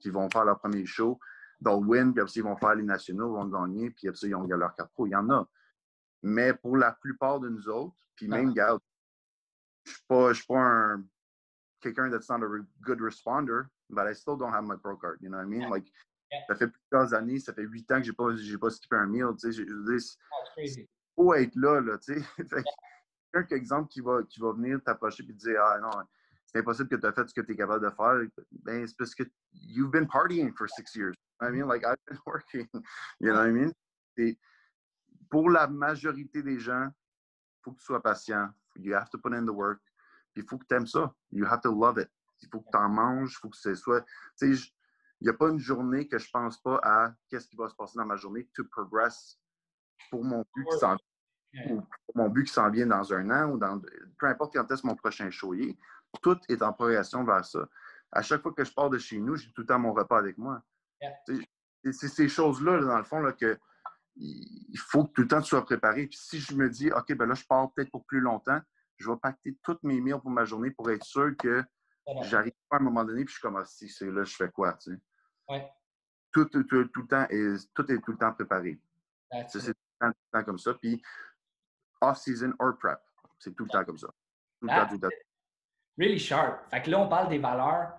[SPEAKER 2] qui vont faire leur premier show. They'll win, puis après, ils vont faire les nationaux, ils vont gagner, puis après, ils vont gagner leur carte pro. Il y en a. Mais pour la plupart de nous autres, puis même, regarde, je ne suis pas, un quelqu'un that's not a good responder, but I still don't have my pro card. You know what I mean? Like, ça fait plusieurs années, ça fait huit ans que je n'ai pas, j'ai pas skippé un meal. Tu sais, faut être là, là, tu sais. quelqu'un, exemple, qui va, qui va venir t'approcher et te dire, ah non, c'est impossible que tu aies fait ce que tu es capable de faire. Ben, c'est parce que you've been partying for six years. I mean, like, I've been working. You know what I mean? Et pour la majorité des gens, il faut que tu sois patient. You have to put in the work. Il faut que tu aimes ça. You have to love it. Il faut que tu en manges. Il faut que ce soit. Tu sais, il n'y a pas une journée que je ne pense pas à qu'est-ce qui va se passer dans ma journée to progress pour mon but qui s'en mon but qui s'en vient dans un an ou dans peu importe quand est-ce mon prochain show tout est en progression vers ça. À chaque fois que je pars de chez nous, j'ai tout le temps mon repas avec moi. C'est ces choses-là, dans le fond, là, que il faut que tout le temps tu sois préparé. Puis si je me dis, OK, ben là, je pars peut-être pour plus longtemps, je vais pacter toutes mes meals pour ma journée pour être sûr que j'arrive pas à un moment donné, puis je suis comme, ah, si c'est là, je fais quoi, tu sais? Tout, tout, tout, le temps, est, tout est tout le temps préparé. C'est tout, le temps comme ça. Puis off-season or prep, c'est tout le temps comme ça. Tout le temps, tout le temps.
[SPEAKER 1] Really sharp. Fait que là, on parle des valeurs.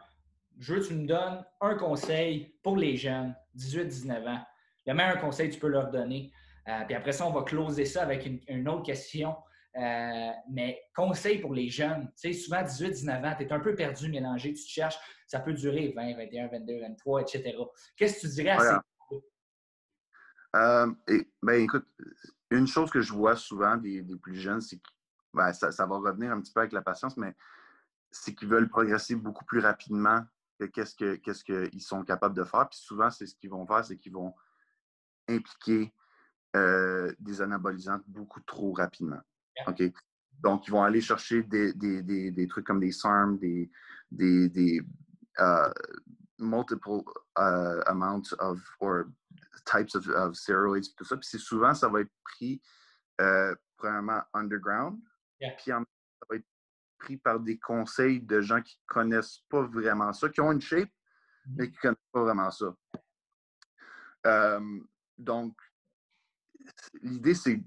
[SPEAKER 1] Je veux que tu me donnes un conseil pour les jeunes, 18-19 ans le meilleur conseil que tu peux leur donner. Euh, puis après ça, on va closer ça avec une, autre question. Euh, mais conseil pour les jeunes, tu sais, souvent 18, 19 ans, tu es un peu perdu, mélangé, tu te cherches, ça peut durer 20, 21, 22, 23, etc. Qu'est-ce que tu dirais à ces
[SPEAKER 2] euh, ben, écoute, une chose que je vois souvent des, plus jeunes, c'est que ben, ça, va revenir un petit peu avec la patience, mais c'est qu'ils veulent progresser beaucoup plus rapidement que qu'est-ce qu'ils sont capables de faire. Puis souvent, c'est ce qu'ils vont faire, c'est qu'ils vont impliquer euh, des anabolisants beaucoup trop rapidement. OK? Donc, ils vont aller chercher des, des, des, des trucs comme des SARM, des, des, des uh, multiple uh, amounts of or types of, of steroids, tout ça. Puis c'est souvent, ça va être pris euh, premièrement underground, puis en, ça va être pris par des conseils de gens qui ne connaissent pas vraiment ça, qui ont une shape, mm-hmm. mais qui ne connaissent pas vraiment ça. Um, donc, l'idée, c'est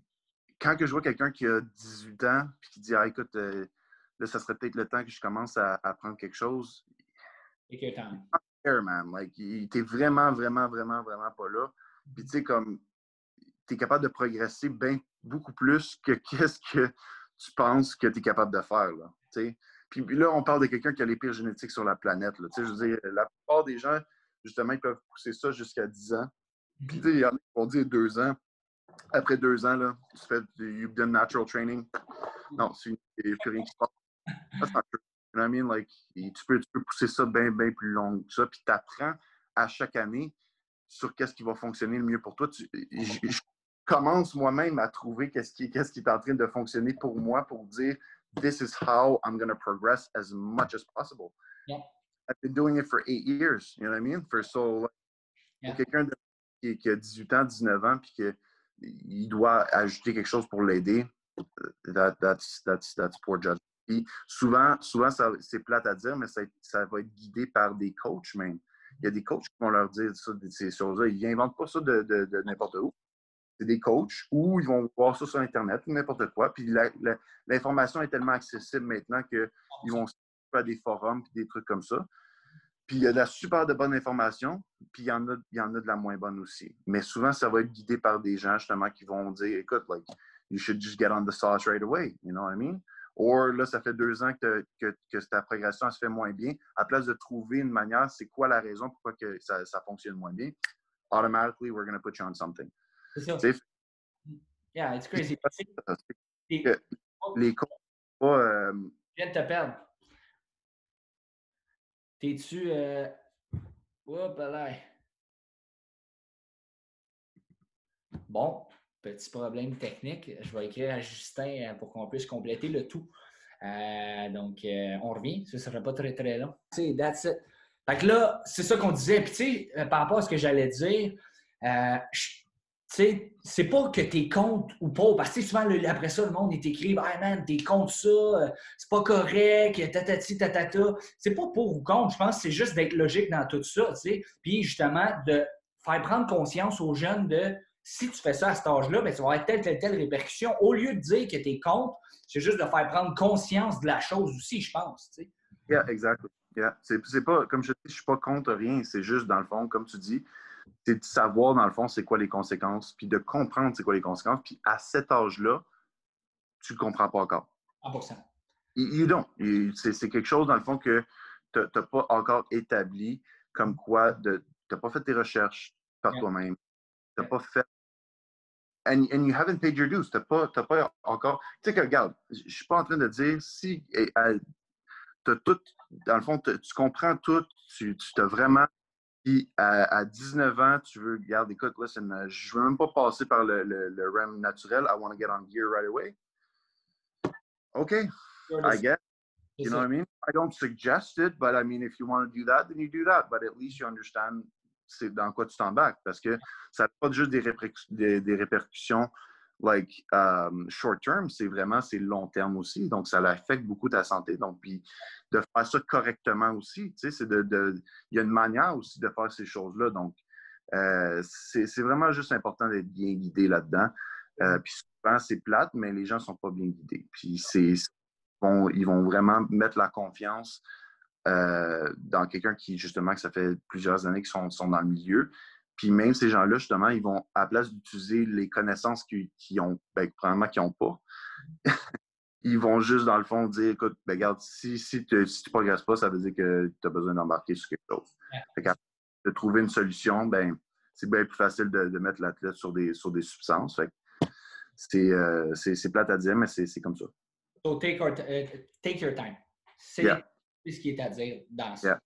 [SPEAKER 2] quand que je vois quelqu'un qui a 18 ans et qui dit ah, écoute, euh, là, ça serait peut-être le temps que je commence à apprendre quelque chose.
[SPEAKER 1] Take your
[SPEAKER 2] man. Like, il était vraiment, vraiment, vraiment, vraiment pas là. Puis, tu sais, comme, tu es capable de progresser bien, beaucoup plus que qu'est-ce que tu penses que tu es capable de faire, là. Puis là, on parle de quelqu'un qui a les pires génétiques sur la planète, là. Je veux dire, la plupart des gens, justement, ils peuvent pousser ça jusqu'à 10 ans. Puis, il y en a qui vont dire deux ans. Après deux ans, là, tu fais du done natural training. Non, c'est plus rien qui se passe. You know what I mean? Like, tu, peux, tu peux pousser ça bien, bien plus long que ça. Puis, tu apprends à chaque année. sur qu'est-ce qui va fonctionner le mieux pour toi. je, commence moi-même à trouver qu'est-ce qui, qu'est-ce qui est en train de fonctionner pour moi pour dire this is how I'm going to progress as much as possible. Yeah. I've been doing it for eight years, you know what I mean? For so, pour quelqu'un qui, qui, a 18 ans, 19 ans, puis qu'il doit ajouter quelque chose pour l'aider, that, that's, that's, that's poor judgment. Puis souvent, souvent c'est plate à dire, mais ça, va être guidé par des coachs même. Il y a des coachs qui vont leur dire ça, ces choses-là. Ils n'inventent pas ça de, n'importe où. C'est des coachs ou ils vont voir ça sur Internet ou n'importe quoi. Puis l'information est tellement accessible maintenant qu'ils vont faire des forums et des trucs comme ça. Puis il y a de la super de bonne information, puis il y, en a, il y en a de la moins bonne aussi. Mais souvent, ça va être guidé par des gens justement qui vont dire écoute, like, you should just get on the sauce right away. You know what I mean? Ou là, ça fait deux ans que, que, que, ta progression se fait moins bien. À place de trouver une manière, c'est quoi la raison pourquoi que ça, ça fonctionne moins bien, automatically, we're going to put you on something.
[SPEAKER 1] C'est ça. Yeah, it's crazy.
[SPEAKER 2] les coachs, pas. Euh...
[SPEAKER 1] Je viens de te perdre. T'es-tu. Euh... Hop là. Bon, petit problème technique. Je vais écrire à Justin euh, pour qu'on puisse compléter le tout. Euh, donc, euh, on revient. Ça ne sera pas très, très long. C'est that's it. Fait que là, c'est ça qu'on disait. Puis, tu sais, par rapport à ce que j'allais dire, sais, c'est pas que t'es contre ou pas, parce que souvent, après ça, le monde, il t'écrit « Hey man, t'es contre ça, c'est pas correct, tatati, tatata. » C'est pas pour ou contre, je pense que c'est juste d'être logique dans tout ça, sais. Puis justement, de faire prendre conscience aux jeunes de si tu fais ça à cet âge-là, ben, ça va avoir telle, telle, telle répercussion. Au lieu de dire que tu es contre, c'est juste de faire prendre conscience de la chose aussi, je pense. Tu sais.
[SPEAKER 2] Yeah, exactly. Yeah. C'est pas, comme je dis, je suis pas contre rien. C'est juste, dans le fond, comme tu dis, c'est de savoir, dans le fond, c'est quoi les conséquences, puis de comprendre c'est quoi les conséquences. Puis à cet âge-là, tu ne comprends pas encore.
[SPEAKER 1] 100
[SPEAKER 2] You don't. C'est quelque chose, dans le fond, que tu n'as pas encore établi, comme quoi tu n'as pas fait tes recherches par toi-même. Tu n'as pas fait and, and you haven't paid your dues. Tu n'as pas, pas, encore. Tu sais que, regarde, je ne suis pas en train de dire si tu as tout, dans le fond, tu comprends tout, tu t'as vraiment. Puis à, 19 ans, tu veux, regarde, écoute, listen, euh, je ne veux même pas passer par le, le, le REM naturel. I want to get on gear right away. OK, I get You know what I mean? I don't suggest it, but I mean, if you want to do that, then you do that. But at least you understand c'est dans quoi tu t'embarques parce que ça n'a pas juste des, des, des répercussions like um, short term, c'est vraiment c'est long terme aussi. Donc, ça affecte beaucoup ta santé. Donc, puis de faire ça correctement aussi, tu sais, c'est de, il y a une manière aussi de faire ces choses-là. Donc, euh, c'est vraiment juste important d'être bien guidé là-dedans. Euh, puis souvent, c'est plate, mais les gens ne sont pas bien guidés. Puis c'est, ils vont vraiment mettre la confiance euh, dans quelqu'un qui, justement, que ça fait plusieurs années qu'ils sont, dans le milieu. Puis même ces gens-là, justement, ils vont, à la place d'utiliser les connaissances qu'ils ont, ben, probablement qu'ils n'ont pas, ils vont juste, dans le fond, dire, écoute, ben, regarde, si, si tu ne progresses pas, ça veut dire que tu as besoin d'embarquer sur quelque chose. de trouver une solution, ben, c'est bien plus facile de, mettre l'athlète sur des, sur des substances. Euh, c'est plate à dire, mais c'est comme ça.
[SPEAKER 1] So take, uh, take your time ce qui est à dire dans ça.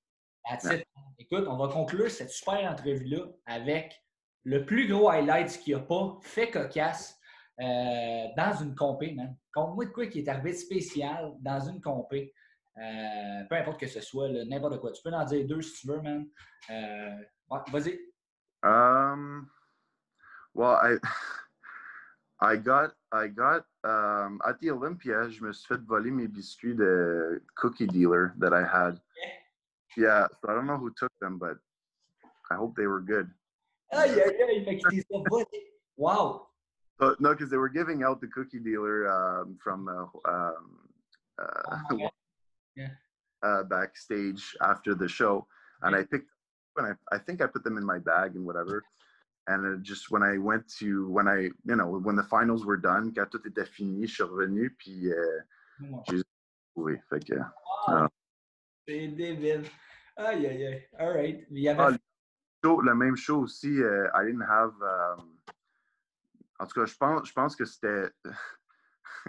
[SPEAKER 1] Écoute, on va conclure cette super entrevue-là avec le plus gros highlight qu'il n'y a pas fait cocasse euh, dans une compé, man. Compte-moi de quoi qui est arrivé spécial dans une compé. Euh, peu importe que ce soit, n'importe quoi. Tu peux en dire deux si tu veux, man. Euh, vas-y.
[SPEAKER 2] Um, well, I, I got, I got um, at the Olympia, je me suis fait voler mes biscuits de cookie dealer that I had. Yeah, yeah, so I don't know who took them, but I hope they were good.
[SPEAKER 1] Oh yeah, yeah, Aïe, aïe, aïe, Wow.
[SPEAKER 2] Uh, no, because they were giving out the cookie dealer um, from uh, um, uh, oh yeah. uh, backstage after the show, and I picked. And I, I think I put them in my bag and whatever. And just when I went to, when I, you know, when the finals were done, quand tout était fini, je suis revenu, puis euh, j'ai trouvé. Fait que.
[SPEAKER 1] Ah, euh, C'est débile. Aïe, aïe, aïe. All right. Il y avait...
[SPEAKER 2] ah, le, show, le, même show aussi, uh, I didn't have. Um, en tout cas, je pense, je pense que c'était.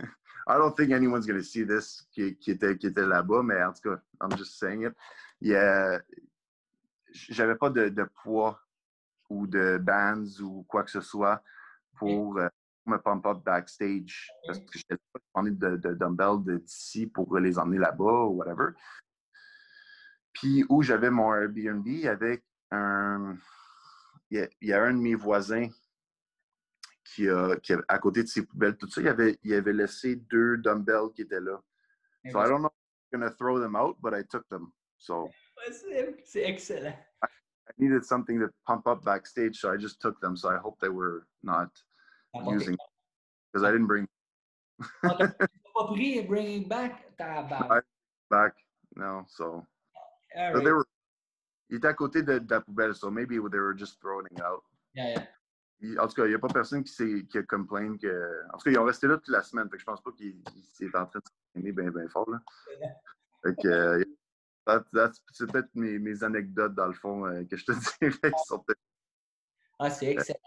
[SPEAKER 2] I don't think anyone's going to see this qui, qui était, qui était là-bas, mais en tout cas, I'm just saying it. Yeah, j'avais pas de, de poids ou de bands ou quoi que ce soit pour euh, me pump up backstage. Parce que je n'ai pas demandé de, de dumbbells d'ici pour les emmener là-bas ou whatever. Puis où j'avais mon Airbnb avec un. Il y, a, un de mes voisins qui, a, qui à côté de ses poubelles, tout ça, il avait, il avait laissé deux dumbbells qui étaient là. So I don't know if I'm going to throw them out, but I took them. So.
[SPEAKER 1] C'est excellent.
[SPEAKER 2] I, needed something to pump up backstage, so I just took them. So I hope they were not using because I didn't bring.
[SPEAKER 1] bringing back back.
[SPEAKER 2] No. So. Right. But they were. Il était à côté de, de, la poubelle, so maybe they were just throwing it out.
[SPEAKER 1] Yeah, yeah.
[SPEAKER 2] En tout cas, il n'y a pas personne qui, qui a complaint que. En tout cas, ils ont resté là toute la semaine. Fait que je pense pas qu'il s'est en train de s'entraîner bien, bien fort. Là. Fait que, euh, c'est peut-être mes, mes, anecdotes, dans le fond, euh, que je te dirais qui sont
[SPEAKER 1] Ah, c'est excellent.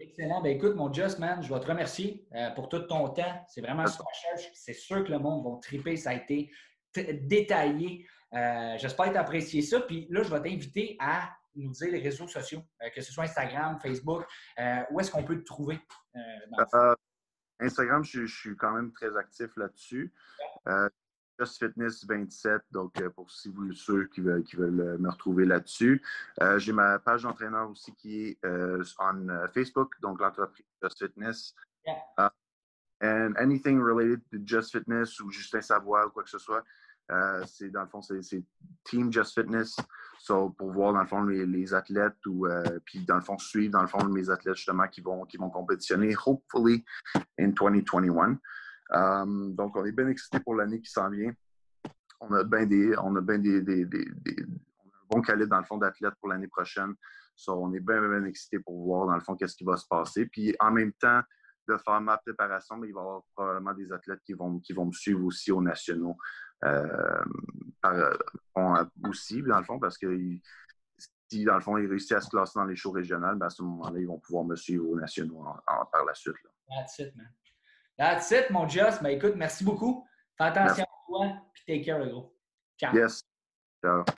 [SPEAKER 1] Excellent. Ben, écoute, mon Just Man, je vais te remercier euh, pour tout ton temps. C'est vraiment super cher. C'est sûr que le monde va triper. Ça a été détaillé. Euh, j'espère que tu apprécié ça. Puis là, je vais t'inviter à nous dire les réseaux sociaux, que ce soit Instagram, Facebook. où est-ce qu'on peut te trouver?
[SPEAKER 2] Instagram, je, je, suis quand même très actif là-dessus. Just Fitness 27, donc euh, pour si vous ceux qui veulent, qui veulent euh, me retrouver là-dessus. Euh, j'ai ma page d'entraîneur aussi qui est euh, en Facebook, donc l'entreprise Just Fitness. Yeah. Uh, and anything related to Just Fitness ou Justin Savoie ou quoi que ce soit, c'est dans le fond, c'est Team Just Fitness. So, pour voir dans le fond les, les athlètes ou puis dans le fond suivre dans le fond mes athlètes justement qui vont qui vont compétitionner, hopefully in 2021. Euh, donc, on est bien excités pour l'année qui s'en vient. On a bien des, on a bien des, des, des, un bon calibre dans le fond d'athlètes pour l'année prochaine. on est bien, bien, excités pour voir dans le fond qu'est-ce qui va se passer. Puis en même temps, de faire ma préparation, il va y avoir probablement des athlètes qui vont, qui vont me suivre aussi aux nationaux euh, aussi, dans le fond, parce que si, dans le fond, ils réussissent à se classer dans les shows régionales, ben, à ce moment-là, ils vont pouvoir me suivre aux nationaux par la suite. Là.
[SPEAKER 1] That's it, man. That's it, mon Just. Mais écoute, merci beaucoup. Fais attention à toi, puis take care, le gros.
[SPEAKER 2] Ciao. Yes. Ciao.